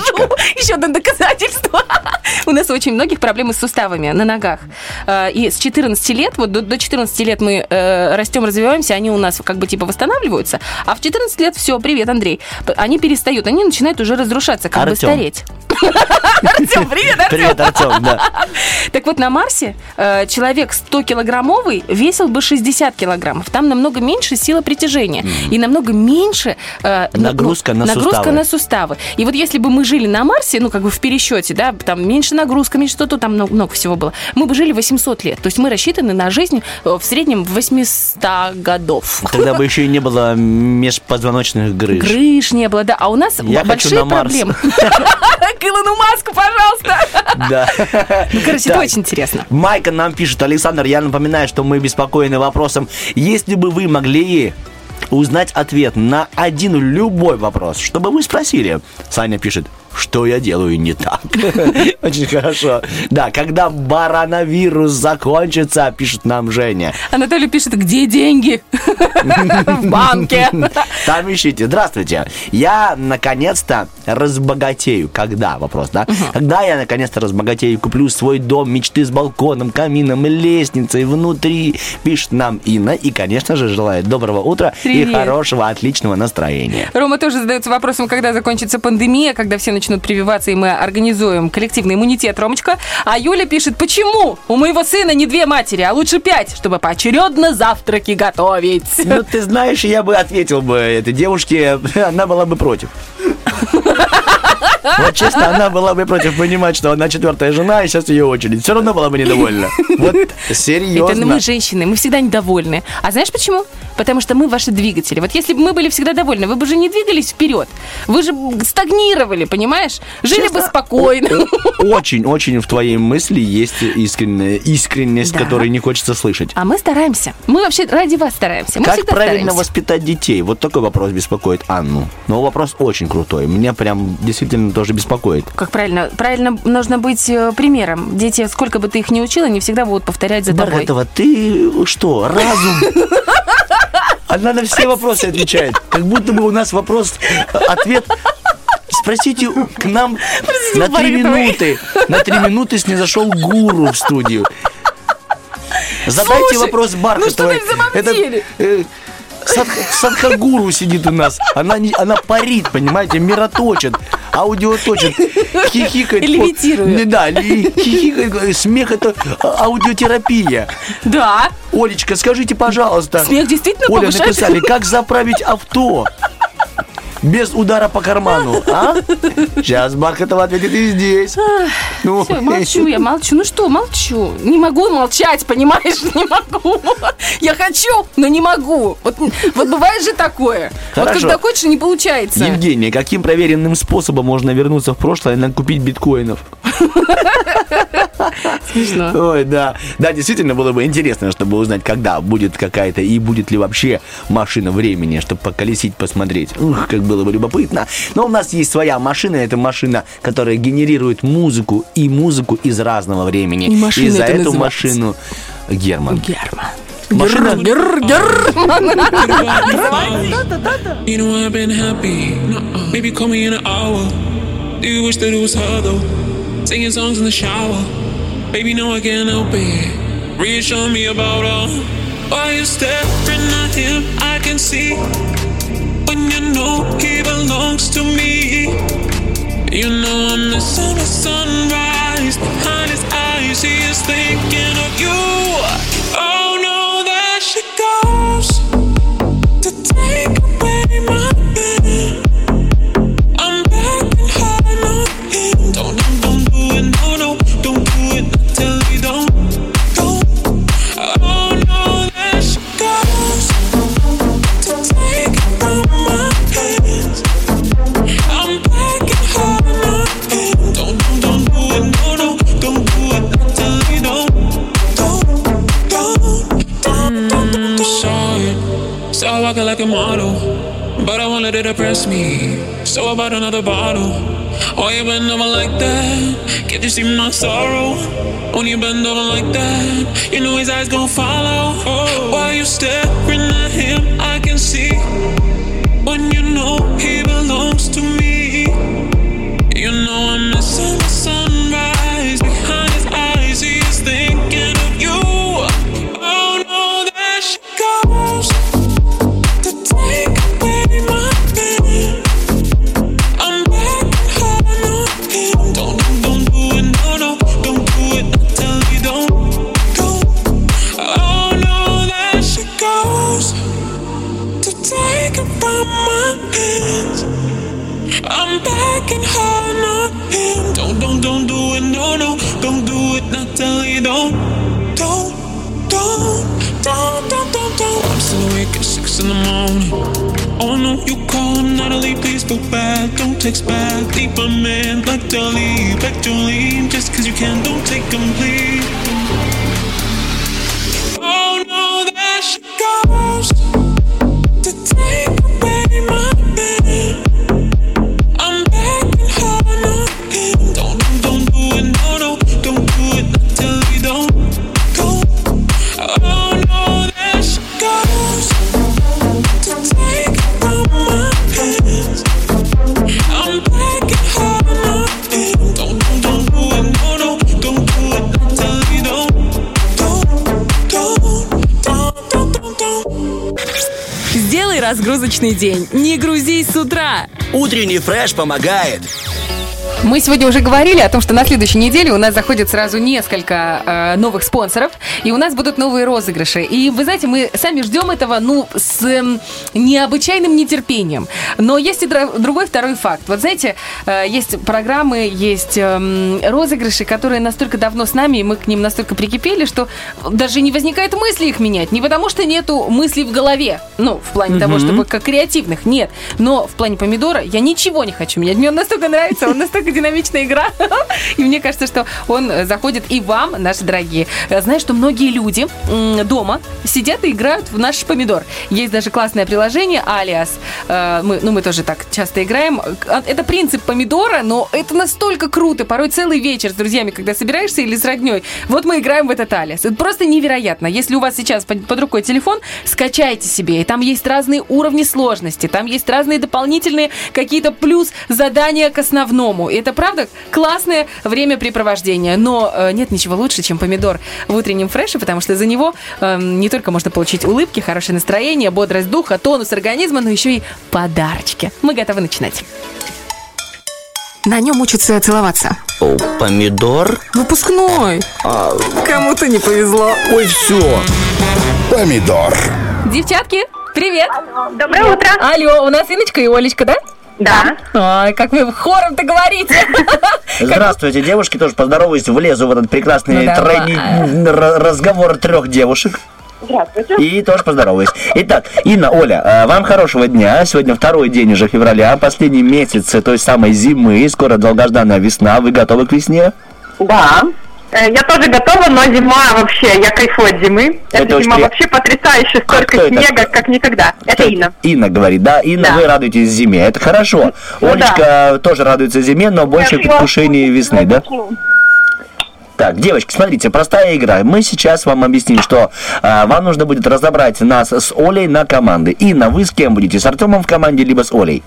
Еще одно доказательство. У нас очень многих проблемы с суставами на ногах. Э, И с 14 лет, вот до до 14 лет мы э, растем, развиваемся, они у нас как бы типа восстанавливаются, а в 14 лет все, привет, Андрей. Они перестают, они начинают уже разрушаться, как бы Артём. стареть. Артем, привет, Артем. Привет, Артем, да. Так вот, на Марсе э, человек 100-килограммовый весил бы 60 килограммов. Там намного меньше сила притяжения. И намного меньше... э, ну, Нагрузка на нагрузка суставы. на суставы. И вот если бы мы жили на Марсе, ну, как бы в пересчете, да, там меньше нагрузка, меньше что-то, там много, всего было, мы бы жили 800 лет. То есть мы рассчитаны на жизнь э, в среднем 800 годов. Тогда бы еще и не было межпозвоночных грыж. Грыж не было, да. А у нас Я большие на проблемы. Илону Маску, пожалуйста. Да. Ну, короче, это очень интересно. Майка нам пишет, Александр, я напоминаю, что мы беспокоены вопросом, если бы вы могли узнать ответ на один любой вопрос, что бы вы спросили? Саня пишет, что я делаю не так. Очень хорошо. Да, когда барановирус закончится, пишет нам Женя. Анатолий пишет, где деньги? В банке. Там ищите. Здравствуйте. Я наконец-то разбогатею. Когда? Вопрос, да? Когда я наконец-то разбогатею, куплю свой дом мечты с балконом, камином, лестницей внутри, пишет нам Инна. И, конечно же, желает доброго утра и хорошего, отличного настроения. Рома тоже задается вопросом, когда закончится пандемия, когда все начнут прививаться, и мы организуем коллективный иммунитет, Ромочка. А Юля пишет, почему у моего сына не две матери, а лучше пять, чтобы поочередно завтраки готовить. Ну, ты знаешь, я бы ответил бы этой девушке, она была бы против. Вот честно, она была бы против понимать, что она четвертая жена, и сейчас ее очередь. Все равно была бы недовольна. Вот серьезно. Это мы женщины, мы всегда недовольны. А знаешь почему? Потому что мы ваши двигатели. Вот если бы мы были всегда довольны, вы бы же не двигались вперед. Вы же стагнировали, понимаешь? Жили бы спокойно. Очень-очень в твоей мысли есть искренняя искренность, Да. которой не хочется слышать. А мы стараемся. Мы вообще ради вас стараемся. Мы как правильно стараемся. воспитать детей? Вот такой вопрос беспокоит Анну. Но вопрос очень крутой. Меня прям действительно тоже беспокоит. Как правильно? Правильно нужно быть э, примером. Дети, сколько бы ты их ни учила, не всегда будут повторять за тобой. Бархатова, ты что, разум? Она на все вопросы отвечает. Как будто бы у нас вопрос, ответ. Спросите к нам Простите, на три минуты. На три минуты снизошел гуру в студию. Задайте Слушай, вопрос ну Бархатовой. что ты в самом Это, деле? э, Садх- Садхагуру сидит у нас. Она, не, она парит, понимаете, мироточит, аудиоточит, хихикает. Левитирует. Не, да, хихикает. Смех это а- аудиотерапия. Да. Олечка, скажите, пожалуйста. Смех действительно Оля, повышает- написали, как заправить авто? Без удара по карману, а? Сейчас Бархатова ответит и здесь. Ну, Все, молчу, я молчу. Ну что, молчу. Не могу молчать, понимаешь? Не могу. Я хочу, но не могу. Вот, вот бывает же такое. Вот Хорошо. когда хочешь, не получается. Евгения, каким проверенным способом можно вернуться в прошлое и накупить биткоинов? Смешно. Ой, да. Да, действительно было бы интересно, чтобы узнать, когда будет какая-то и будет ли вообще машина времени, чтобы поколесить, посмотреть. Ух, как было бы любопытно. Но у нас есть своя машина. Это машина, которая генерирует музыку и музыку из разного времени. И машина и за это эту называется. машину Герман. Герман. Машина... Гер, You know I've been happy. Nuh-uh. Maybe call me in an hour. Do you wish that it was her though? Singing songs in the shower. Baby, no, I can't help it. Reassure me about her. Why you're staring at him, I can see. When you know he belongs to me. You know I'm the sunrise. Behind his eyes, he is thinking of you. Oh no, there she goes like a model. But I won't let it depress me. So I bought another bottle. Oh, you bend over like that? Can't you see my sorrow? When you bend over like that, you know his eyes gon' follow. Oh. While you staring at him, I can see. When you know he morning. Oh no, you call Natalie, please feel bad. Don't text back. Leave my man like Dolly, back Jolene. Just cause you can, don't take him, Сделай разгрузочный день. Не грузись с утра. Утренний фреш помогает. Мы сегодня уже говорили о том, что на следующей неделе у нас заходит сразу несколько э, новых спонсоров, и у нас будут новые розыгрыши. И вы знаете, мы сами ждем этого, ну, с эм, необычайным нетерпением. Но есть и другой второй факт. Вот знаете, э, есть программы, есть эм, розыгрыши, которые настолько давно с нами, и мы к ним настолько прикипели, что даже не возникает мысли их менять. Не потому что нету мыслей в голове, ну, в плане того, Мгм. чтобы как креативных, нет. Но в плане помидора я ничего не хочу менять. Мне он настолько нравится, он настолько динамичная игра. И мне кажется, что он э, заходит и вам, наши дорогие. Э, Знаю, что многие люди дома сидят и играют в наш помидор. Есть даже классное приложение Алиас. Э, Мы, ну, мы тоже так часто играем. А, Это принцип помидора, но это настолько круто. Порой целый вечер с друзьями, когда собираешься или с родней. Вот мы играем в этот Алиас. Это просто невероятно. Если у вас сейчас под, под рукой телефон, скачайте себе. И там есть разные уровни сложности. Там есть разные дополнительные какие-то плюс задания к основному. И это, правда, классное времяпрепровождение. Но э, нет ничего лучше, чем помидор в утреннем фреше, потому что за него э, не только можно получить улыбки, хорошее настроение, бодрость духа, тонус организма, но еще и подарочки. Мы готовы начинать. На нем учатся целоваться. О, помидор? Выпускной. Кому-то не повезло. Ой, все. Помидор. Девчатки, привет! Доброе утро. Алло, у нас Иночка и Олечка, да? Да. Ой, как вы хором-то говорите. Здравствуйте, девушки, тоже поздороваюсь, влезу в этот прекрасный Ну, р- разговор трех девушек. Здравствуйте. И тоже поздороваюсь. Итак, Инна, Оля, э, вам хорошего дня. Сегодня второй день уже февраля, последний месяц той самой зимы. Скоро долгожданная весна. Вы готовы к весне? Да. Э, Я тоже готова, но зима вообще, я кайфую от зимы. Это Эта зима при- вообще потрясающая, столько кто это? снега, как никогда. Это Инна. Инна говорит, да, Инна, Да. вы радуетесь зиме. Это хорошо. Ну Олечка тоже радуется зиме, но больше в предвкушении весны, да? Так, девочки, смотрите, простая игра. Мы сейчас вам объясним, что а, вам нужно будет разобрать нас с Олей на команды. Инна, вы с кем будете? С Артемом в команде, либо с Олей?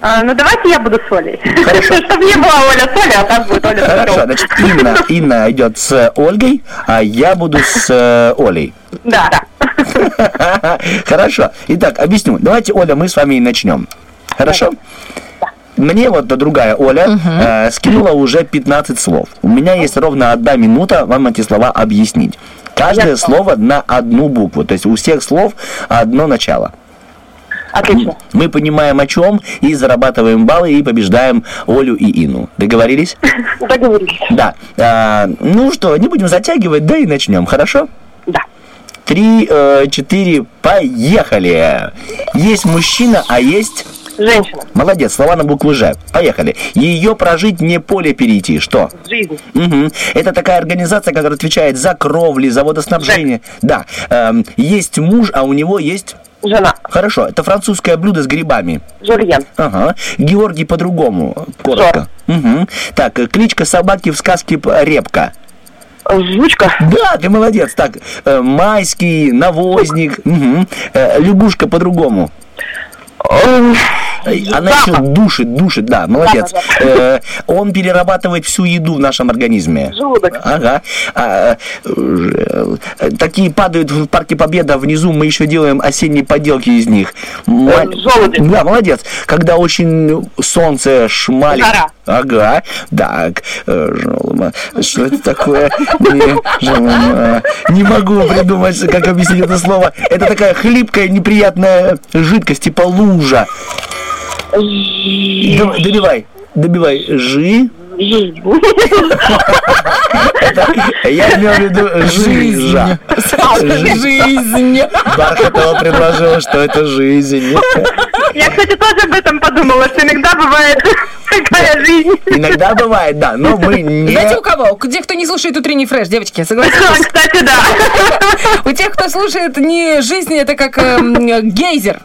А, ну давайте я буду с Олей. Чтобы не была Оля с Олей, а так будет Оля с Хорошо, значит, Инна, Инна идет с Ольгой, а я буду с э, Олей. Да. Хорошо. Итак, объясню. Давайте, Оля, мы с вами и начнем. Хорошо? Мне вот другая Оля э, скинула уже 15 слов. У меня есть ровно одна минута вам эти слова объяснить. Каждое слово на одну букву. То есть у всех слов одно начало. Отлично. Мы понимаем о чем и зарабатываем баллы и побеждаем Олю и Ину. Договорились? Договорились. Да. А, ну что, не будем затягивать, да и начнем, хорошо? Да. Три, э, четыре, поехали. Есть мужчина, а есть... Женщина. Молодец, слова на букву Ж. Поехали. Ее прожить не поле перейти. Что? Жизнь. Мгм. Это такая организация, которая отвечает за кровли, за водоснабжение. Да. Эм, есть муж, а у него есть... Жена. Хорошо. Это французское блюдо с грибами. Жульен. Ага. Георгий по-другому. Коротко. Мгм. Так, э, кличка собаки в сказке Репка. Жучка. Да, ты молодец. Так, э, майский, навозник. Мгм. Э, лягушка по-другому. Она еще душит, душит, да, молодец. Э, он перерабатывает всю еду в нашем организме. Желудок. Ага. А, э, э, такие падают в парке Победа. Внизу мы еще делаем осенние поделки из них. Ма- желуди. Да, молодец. Когда очень солнце шмалит. Жара. Ага. Так. э, желма. Что это такое? Не, желма. Не могу придумать, как объяснить это слово. Это такая хлипкая, неприятная жидкость, типа лужа. Добивай. Добивай. Жи. Я имел в виду жизжа. Жизнь. Бархатова предложила, что это жизнь. Я, кстати, тоже об этом подумала, что иногда бывает такая жизнь. Иногда бывает, да, но мы не... Знаете, у кого? Где кто не слушает утренний фреш, девочки, согласитесь? Кстати, да. У тех, кто слушает не жизнь, это как эм, гейзер.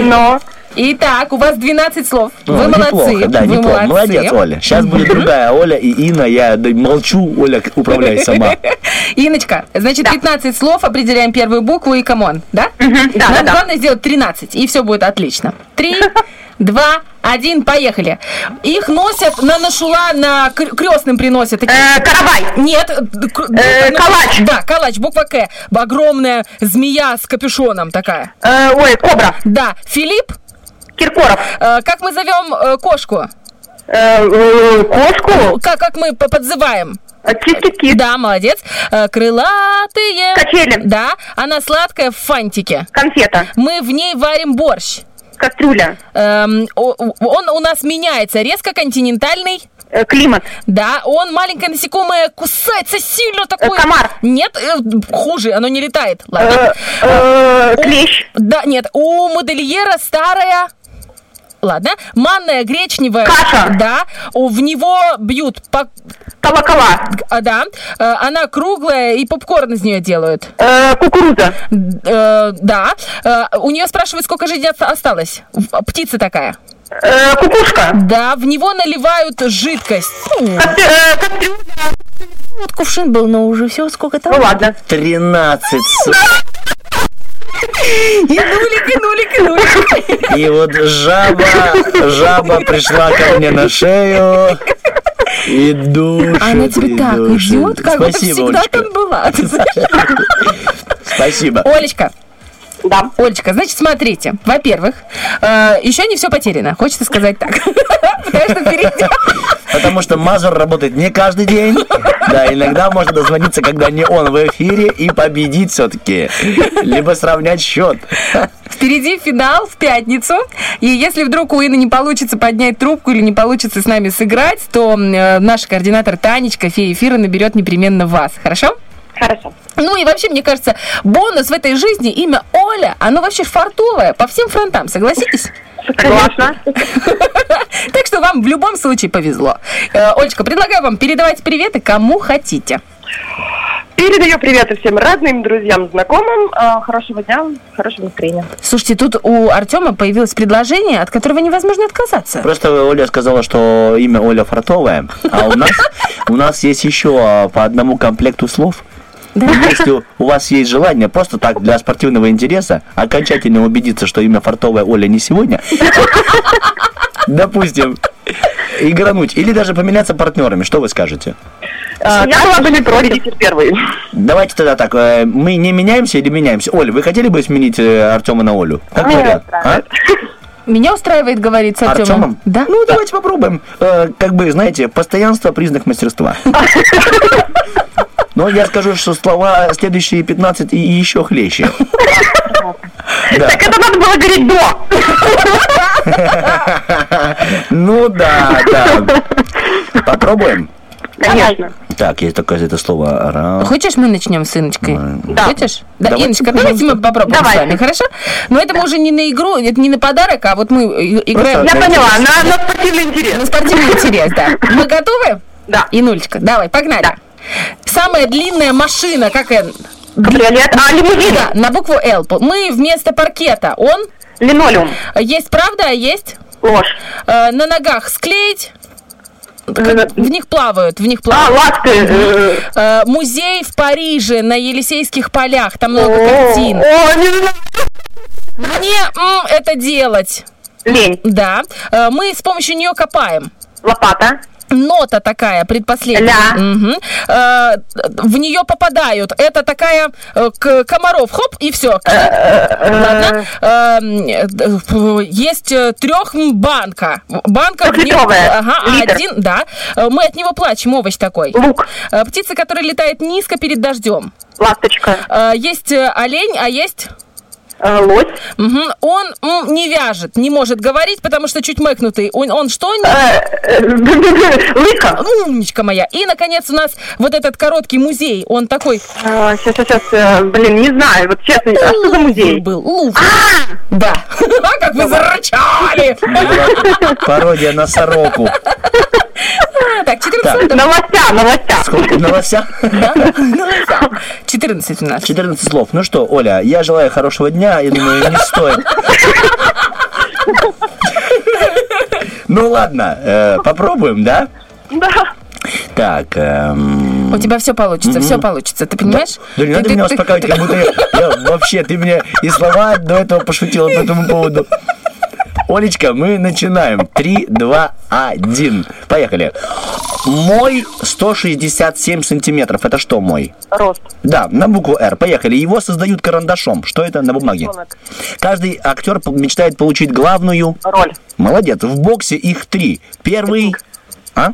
Но. Итак, у вас 12 слов. Вы О, молодцы. неплохо, да, вы неплохо. молодцы. Молодец, Оля. Сейчас будет другая Оля и Инна. Я молчу, Оля, управляй сама. Иночка, значит, 15 слов, определяем первую букву и come on, да? Да, главное сделать 13, и все будет отлично. Три, два, один, поехали. Их носят на нашула, на кр- крестным приносят. такие- Э, Каравай. Нет. Э, ну, калач. Да, калач, буква К. Огромная змея с капюшоном такая. Э, Ой, кобра. Да, Филипп. Киркоров. Э, как мы зовем э, кошку? Э, Кошку. Как, как мы подзываем? Кис-кис-кис. Да, молодец. Крылатые. Качели. Да, она сладкая в фантике. Конфета. Мы в ней варим борщ. Кастрюля. Эм, он у нас меняется. Резко континентальный. Климат. Да, он маленькое насекомое кусается сильно такое. комар. Нет, хуже, оно не летает. Ладно. Клещ. Да, нет, у модельера старая. Ладно. Манная гречневая. Каша. Да. В него бьют по... Колокола. А, да. Э, Она круглая, и попкорн из нее делают. Э, кукуруза. Э, Да. Э, У нее спрашивают, сколько жизни оста- осталось. Птица такая. Э, кукушка. Да, в него наливают жидкость. Э, кастрюля. Вот кувшин был, но уже все, сколько там? Ну ладно. 13. И нулик, и нулик, и вот жаба, жаба пришла ко мне на шею и душит. Она тебе и так душит. идет, как будто Спасибо, всегда Олечка. там была. Спасибо. Олечка, Да. Олечка, значит, смотрите. Во-первых, э, еще не все потеряно. Хочется сказать так. Потому что впереди... Потому что Мазур работает не каждый день. Да, иногда можно дозвониться, когда не он в эфире, и победить все-таки. Либо сравнять счет. Впереди финал в пятницу. И если вдруг у Инны не получится поднять трубку или не получится с нами сыграть, то э, наш координатор Танечка, фея эфира, наберет непременно вас. Хорошо? Хорошо. Ну и вообще, мне кажется, бонус в этой жизни, имя Оля, оно вообще фартовое по всем фронтам, согласитесь? Согласна. Так что вам в любом случае повезло. Э, Олечка, предлагаю вам передавать приветы кому хотите. Передаю приветы всем родным, друзьям, знакомым. А, Хорошего дня, хорошего настроения. Слушайте, тут у Артема появилось предложение, от которого невозможно отказаться. Просто Оля сказала, что имя Оля Фартовая, а у нас, у нас есть еще а, по одному комплекту слов. Если у вас есть желание просто так для спортивного интереса окончательно убедиться, что имя Фартовая Оля не сегодня, допустим, игрануть или даже поменяться партнерами, что вы скажете? А, Я была бы не против. первый. Давайте тогда так, э, мы не меняемся или меняемся? Оля, вы хотели бы сменить э, Артема на Олю? Как Меня вариант? устраивает. Меня устраивает, говорит с Артемом. Артемом? Да? Ну, давайте попробуем. Э, как бы, знаете, постоянство – признак мастерства. Но я скажу, что слова следующие 15 и еще хлеще. Да. Так это надо было говорить до. Ну да, да. Попробуем? Конечно. Так, есть такое это слово. Хочешь, мы начнем с Иночкой? Да. Хочешь? Да, Давайте, Иночка, давайте мы попробуем Давайте. с вами, хорошо? Но это мы уже не на игру, это не на подарок, а вот мы э, играем Я поняла, на, на спортивный интерес. на спортивный интерес, да. Мы готовы? Да. Инулечка, давай, погнали. Самая длинная машина, как? Кабриолет. А, лимузин. Да, на букву Л. Мы вместо паркета. Он? Линолеум. Есть правда, а есть? Ложь. Э, на ногах склеить. Как- В них плавают, в них А, плавают. ласты. э, Э, музей в Париже на Елисейских полях. Там много О, картин. О, не знаю. Мне м, это делать. Лень. Да. Э, Мы с помощью нее копаем. Лопата. Нота такая, предпоследняя. Ля. Мгм. Э, В нее попадают. Это такая э, к- комаров. Хоп, и все. Ладно. Эм, э, Есть трех банка. Банка. Трехлитровая. Ага, Литр. один, да. Э, Мы от него плачем, овощ такой. Лук. Э, Птица, которая летает низко перед дождем. Ласточка. Э, Есть э, олень, а есть... э, Лось. Мгм. Он м, не вяжет, не может говорить, потому что чуть мэкнутый. Он, он что? Не... э, э, Лыка. Умничка моя. И, наконец, у нас вот этот короткий музей. Он такой... А, Сейчас, сейчас, сейчас. Блин, не знаю. Вот честно, а что за музей? Был Лувр. Да. А, как вы зарычали! Пародия на сороку. Так, 14 Новостя, новостя. Сколько новостя? Да? 14 у нас. 14 слов. Ну что, Оля, я желаю хорошего дня. Я думаю, не стоит. Ну ладно, э, попробуем, да? Да. Так, эм, У тебя все получится, все получится. Ты понимаешь? да не Ты- надо ты- меня ты- успокаивать, как будто я, я вообще, ты мне и слова до этого пошутила по этому поводу. Олечка, мы начинаем. 3, 2, 1. Поехали. Мой 167 сантиметров. Это что мой? Рост. Да, на букву «Р». Поехали. Его создают карандашом. Что это на бумаге? Рисунок. Каждый актер мечтает получить главную... Роль. Молодец. В боксе их три. Первый... А?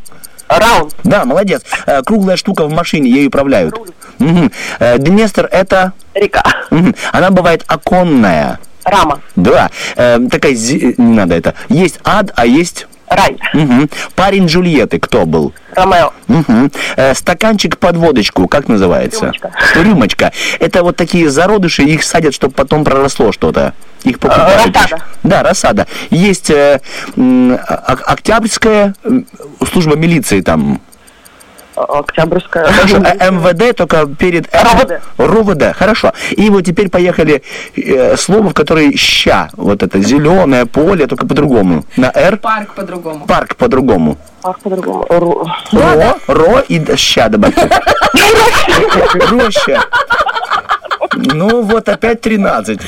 Раунд. Да, молодец. Э, Круглая штука в машине, ею управляют. Э, Днестр это... Река. Она бывает оконная. Рама. Да. Э, такая... зи- Не надо это. Есть ад, а есть... Рай. Мгм. Парень Джульетты кто был? Ромео. Мгм. Э, стаканчик под водочку, как называется? Рюмочка. Рюмочка. Это вот такие зародыши, их садят, чтобы потом проросло что-то. Их покупают. Да, рассада. Есть э, Октябрьская служба милиции там. Октябрьская. Хорошо, э, МВД, только перед... РОВД. РОВД, хорошо. И вот теперь поехали э, слово, в которое ща. Вот это зеленое поле, только по-другому. На Р. Парк по-другому. Парк по-другому. Ах, по-другому. Ру- Ро, ро и ща добавьте. Роща. Ну вот опять 13.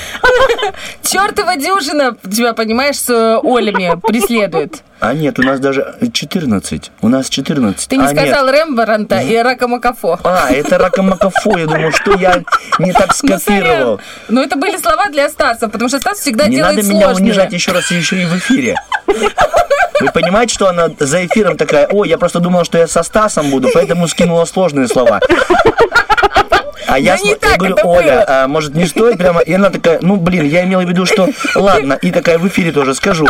Чертова дюжина тебя, понимаешь, с э, Олями преследует. А нет, у нас даже 14. У нас 14. Ты не а, нет. сказал Рембаранта и Ракамакафо. А, это ракомакафо. Я думал, что я не так скопировал. Ну, это были слова для Стаса, потому что Стас всегда Не делает надо меня сложные. унижать еще раз еще и в эфире. Вы понимаете, что она за эфиром такая, ой, я просто думала, что я со Стасом буду, поэтому скинула сложные слова. А я, Да не см- я так говорю, Оля, а, может не стоит прямо? И она такая, ну блин, я имела в виду, что ладно, и такая в эфире тоже скажу.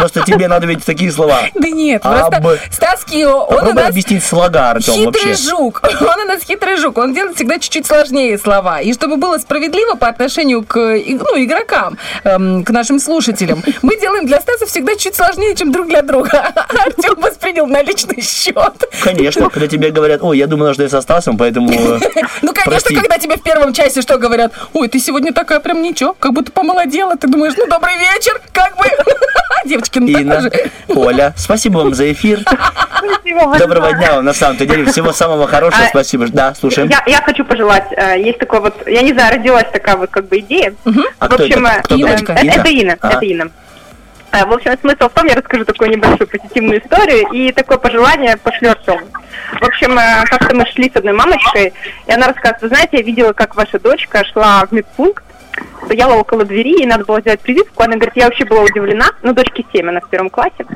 Просто тебе надо ведь такие слова. Да нет, просто. Стас Кио, он у нас объяснить слога, Артем, хитрый жук. Он у нас хитрый жук. Он делает всегда чуть-чуть сложнее слова. И чтобы было справедливо по отношению к ну, игрокам, эм, к нашим слушателям, мы делаем для Стаса всегда чуть сложнее, чем друг для друга. Артем воспринял на личный счет. Конечно, когда тебе говорят, ой, я думала, что я со Стасом, поэтому... э, Ну, конечно, прости». когда тебе в первом часе что говорят? Ой, ты сегодня такая прям ничего, как будто помолодела. Ты думаешь, ну, добрый вечер, как бы. Девочки, ну Инна. Оля, спасибо вам за эфир. Спасибо Доброго дня вам, на самом деле. Всего самого хорошего, А, спасибо. Да, слушаем. Я, я хочу пожелать, э, есть такой вот, я не знаю, родилась такая вот как бы идея. А в кто общем, это? Кто это, Инна? это Инна, А. это Инна. Э, В общем, смысл в том, я расскажу такую небольшую позитивную историю и такое пожелание пошлю Артему. В общем, э, как-то мы шли с одной мамочкой, и она рассказывает, вы знаете, я видела, как ваша дочка шла в медпункт, стояла около двери, и надо было сделать прививку. Она говорит, я вообще была удивлена, ну, дочке 7, она в первом классе.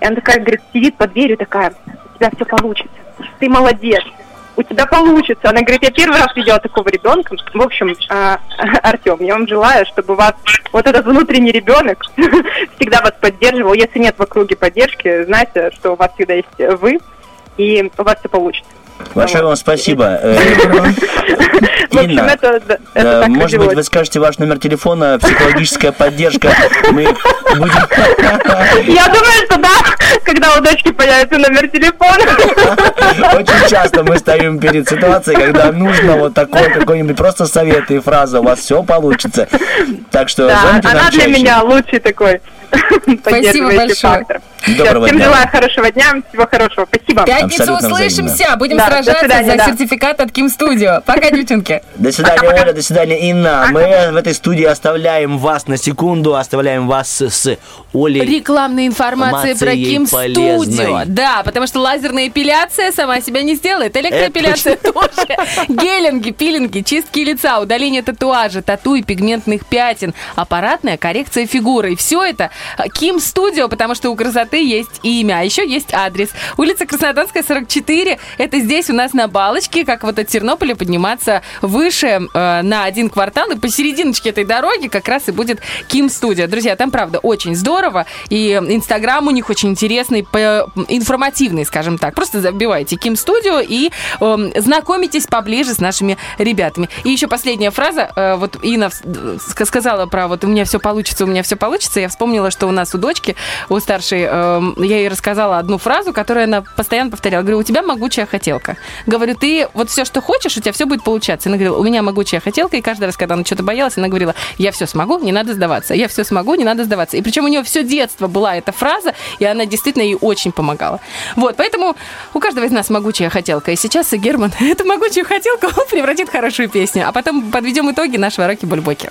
И она такая, говорит, сидит под дверью, такая, у тебя все получится, ты молодец, у тебя получится. Она говорит, я первый раз видела такого ребенка. В общем, а, Артем, я вам желаю, чтобы вас вот этот внутренний ребенок всегда вас поддерживал. Если нет в округе поддержки, знайте, что у вас всегда есть вы, и у вас все получится. Большое вам спасибо. Э, Инна, э, может быть, вы скажете ваш номер телефона, психологическая поддержка. Мы будем... Я думаю, что да, когда у дочки появится номер телефона. Очень часто мы стоим перед ситуацией, когда нужно вот такой какой-нибудь просто совет и фраза, у вас все получится. Так что Да, звоните она нам для чаще. меня лучший такой поддерживающий большое. фактор. Доброго Всем дня. желаю хорошего дня, всего хорошего. Спасибо. В Пятницу услышимся, будем Да, сражаться свидания, за да. сертификат от Ким Студио. Пока, девчонки. До свидания, Оля, до свидания, Инна. Мы в этой студии оставляем вас на секунду, оставляем вас с Олей. Рекламная информация про Ким. Студио. Да, потому что лазерная эпиляция сама себя не сделает. Электроэпиляция тоже. Гелинги, пилинги, чистки лица, удаление татуажа, тату и пигментных пятен, аппаратная коррекция фигуры. И все это Ким Студио, потому что у красоты есть имя, а еще есть адрес. Улица Краснодарская, 44. Это здесь у нас на Балочке, как вот от Тернополя подниматься выше э, на один квартал. И посерединочке этой дороги как раз и будет Ким Студио. Друзья, там, правда, очень здорово. И Инстаграм у них очень интересный, по- информативный, скажем так. Просто забивайте Ким Студио и эм, знакомитесь поближе с нашими ребятами. И еще последняя фраза. Э, вот Инна ска- сказала про вот у меня все получится, у меня все получится. Я вспомнила, что у нас у дочки, у старшей, эм, я ей рассказала одну фразу, которую она постоянно повторяла. Говорю, у тебя могучая хотелка. Говорю, ты вот все, что хочешь, у тебя все будет получаться. Она говорила, у меня могучая хотелка, и каждый раз, когда она что-то боялась, она говорила, я все смогу, не надо сдаваться. Я все смогу, не надо сдаваться. И причем у нее все детство была эта фраза, и она действительно ей очень помогала. Вот, поэтому у каждого из нас могучая хотелка. И сейчас и Герман эту могучую хотелку превратит в хорошую песню. А потом подведем итоги нашего Роки-Бульбоки.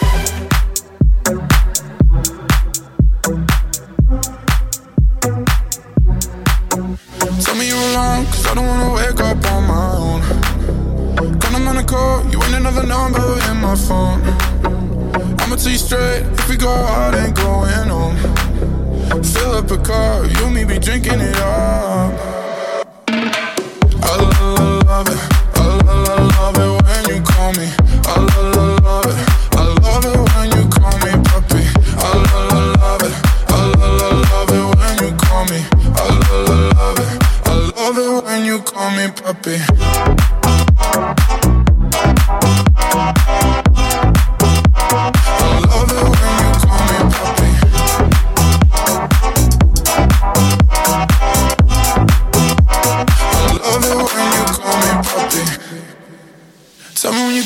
Tell another number in my phone. I'ma tell you straight, if we go out, ain't going home. Fill up a car, you and me be drinking it up. I love, love it, I love, love it when you call me. I love, love it, I love it when you call me puppy. I love, love it, I love, love it when you call me. I love, love it, I love it when you call me puppy.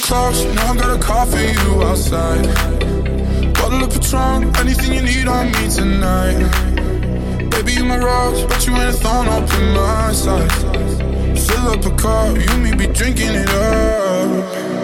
For you outside. Bottle of Patron, anything you need on me tonight. Baby, you my rose, but you ain't a thorn up in my side. Fill up a cup, you me be drinking it up.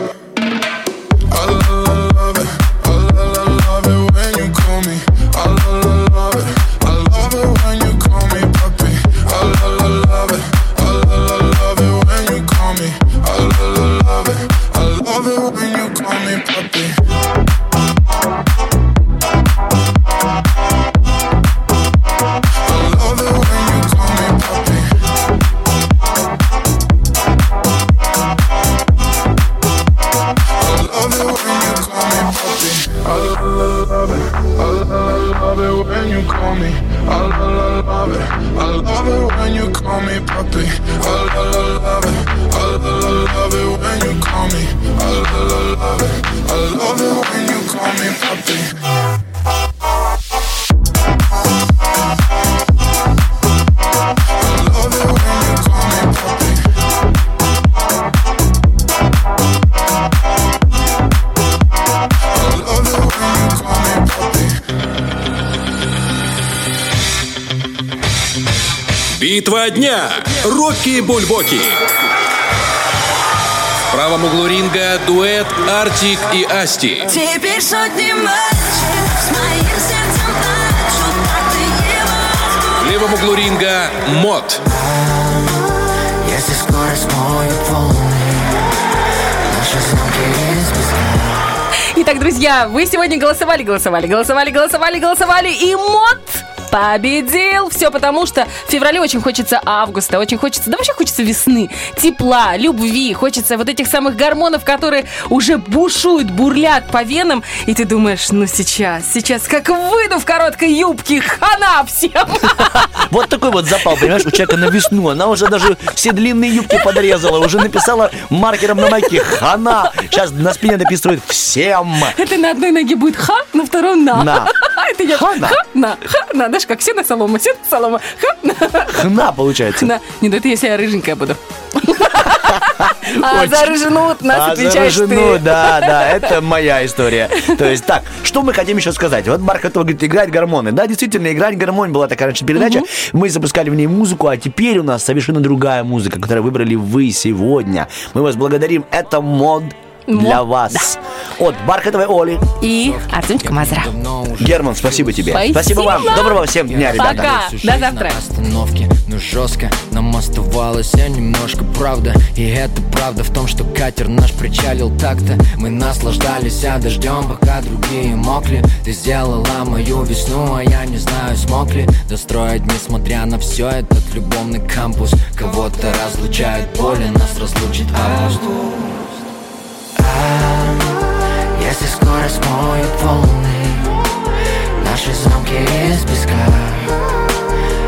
Битва дня. Рокки Бульбоки. В правом углу ринга дуэт Артик и Асти. Теперь сотни мальчик с моим сердцем плачут, как ты его В левом углу ринга Мод. Если скоро смоют волны Наши звуки из песка Итак, друзья, вы сегодня голосовали, голосовали, голосовали, голосовали, голосовали, и мод победил. Все потому, что в феврале очень хочется августа, очень хочется, да вообще хочется весны, тепла, любви, хочется вот этих самых гормонов, которые уже бушуют, бурлят по венам, и ты думаешь, ну сейчас, сейчас как выйду в короткой юбке, хана всем. Вот такой вот запал, понимаешь, у человека на весну. Она уже даже все длинные юбки подрезала, уже написала маркером на майке «Хана». Сейчас на спине написывает «Всем». Это на одной ноге будет ха, на второй на. На. Это идет Хана. ха, на, ха, на. Знаешь, как все на солома, все на солома, ха, на. Хна, получается. Да. Не, ну это если я рыженькая буду. А Очень. зарыженут нас, А, отвечаешь ты. да, да, это моя история. То есть, так, что мы хотим еще сказать? Вот Бархатова говорит, играть гормоны. Да, действительно, играть гормон была такая раньше передача. Мы запускали в ней музыку, а теперь у нас совершенно другая музыка, которую выбрали вы сегодня. Мы вас благодарим. Это мод для вас. От Бархатовой Оли. И Артемчика Мазра. Герман, спасибо тебе. Спасибо. вам. Доброго всем дня, ребята. Пока. До завтра. на остановке, но жестко Нам оставалось а немножко правда И это правда в том, что катер наш причалил так-то Мы наслаждались а дождем, пока другие мокли Ты сделала мою весну, а я не знаю, смог ли Достроить, несмотря на все этот любовный кампус Кого-то разлучает боли, нас разлучит август А, Если скоро смоют волны Наши замки из песка.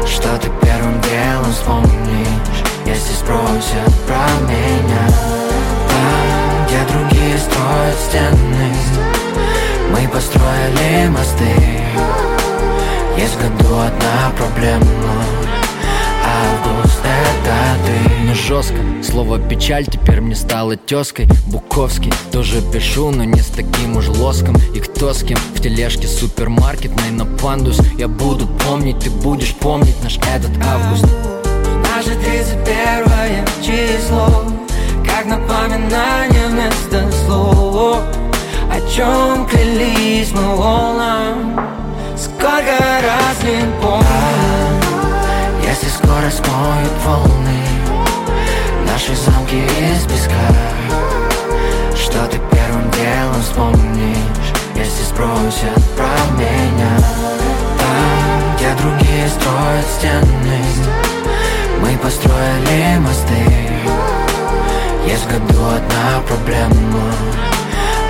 Что ты первым делом вспомнишь Если спросят про меня? Там, где другие строят стены Мы построили мосты. Есть в году одна проблема Август это ты. Но жестко, слово печаль теперь мне стало тезкой Буковский, тоже пишу, но не с таким уж лоском. И кто с кем в тележке супермаркетной на пандус Я буду помнить, ты будешь помнить наш этот август. Наше 31 число Как напоминание вместо слов. О чем клялись мы волнам Сколько раз не помню скоро смоют волны. Наши замки из песка. Что ты первым делом вспомнишь Если спросят про меня? Там, где другие строят стены Мы построили мосты. Есть в году одна проблема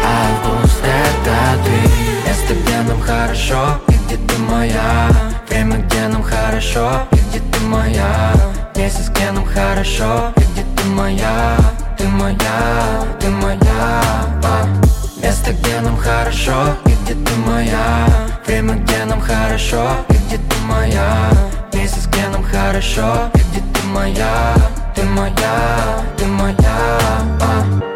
Август это ты. Место, где нам хорошо И где ты моя Время, где нам хорошо И где ты моя. Месяц, где нам хорошо И где ты моя. Ты моя, ты моя а. Место, где нам хорошо И где ты моя. Время, где нам хорошо И где ты моя. Месяц, где нам хорошо И где ты моя. Ты моя, ты моя а.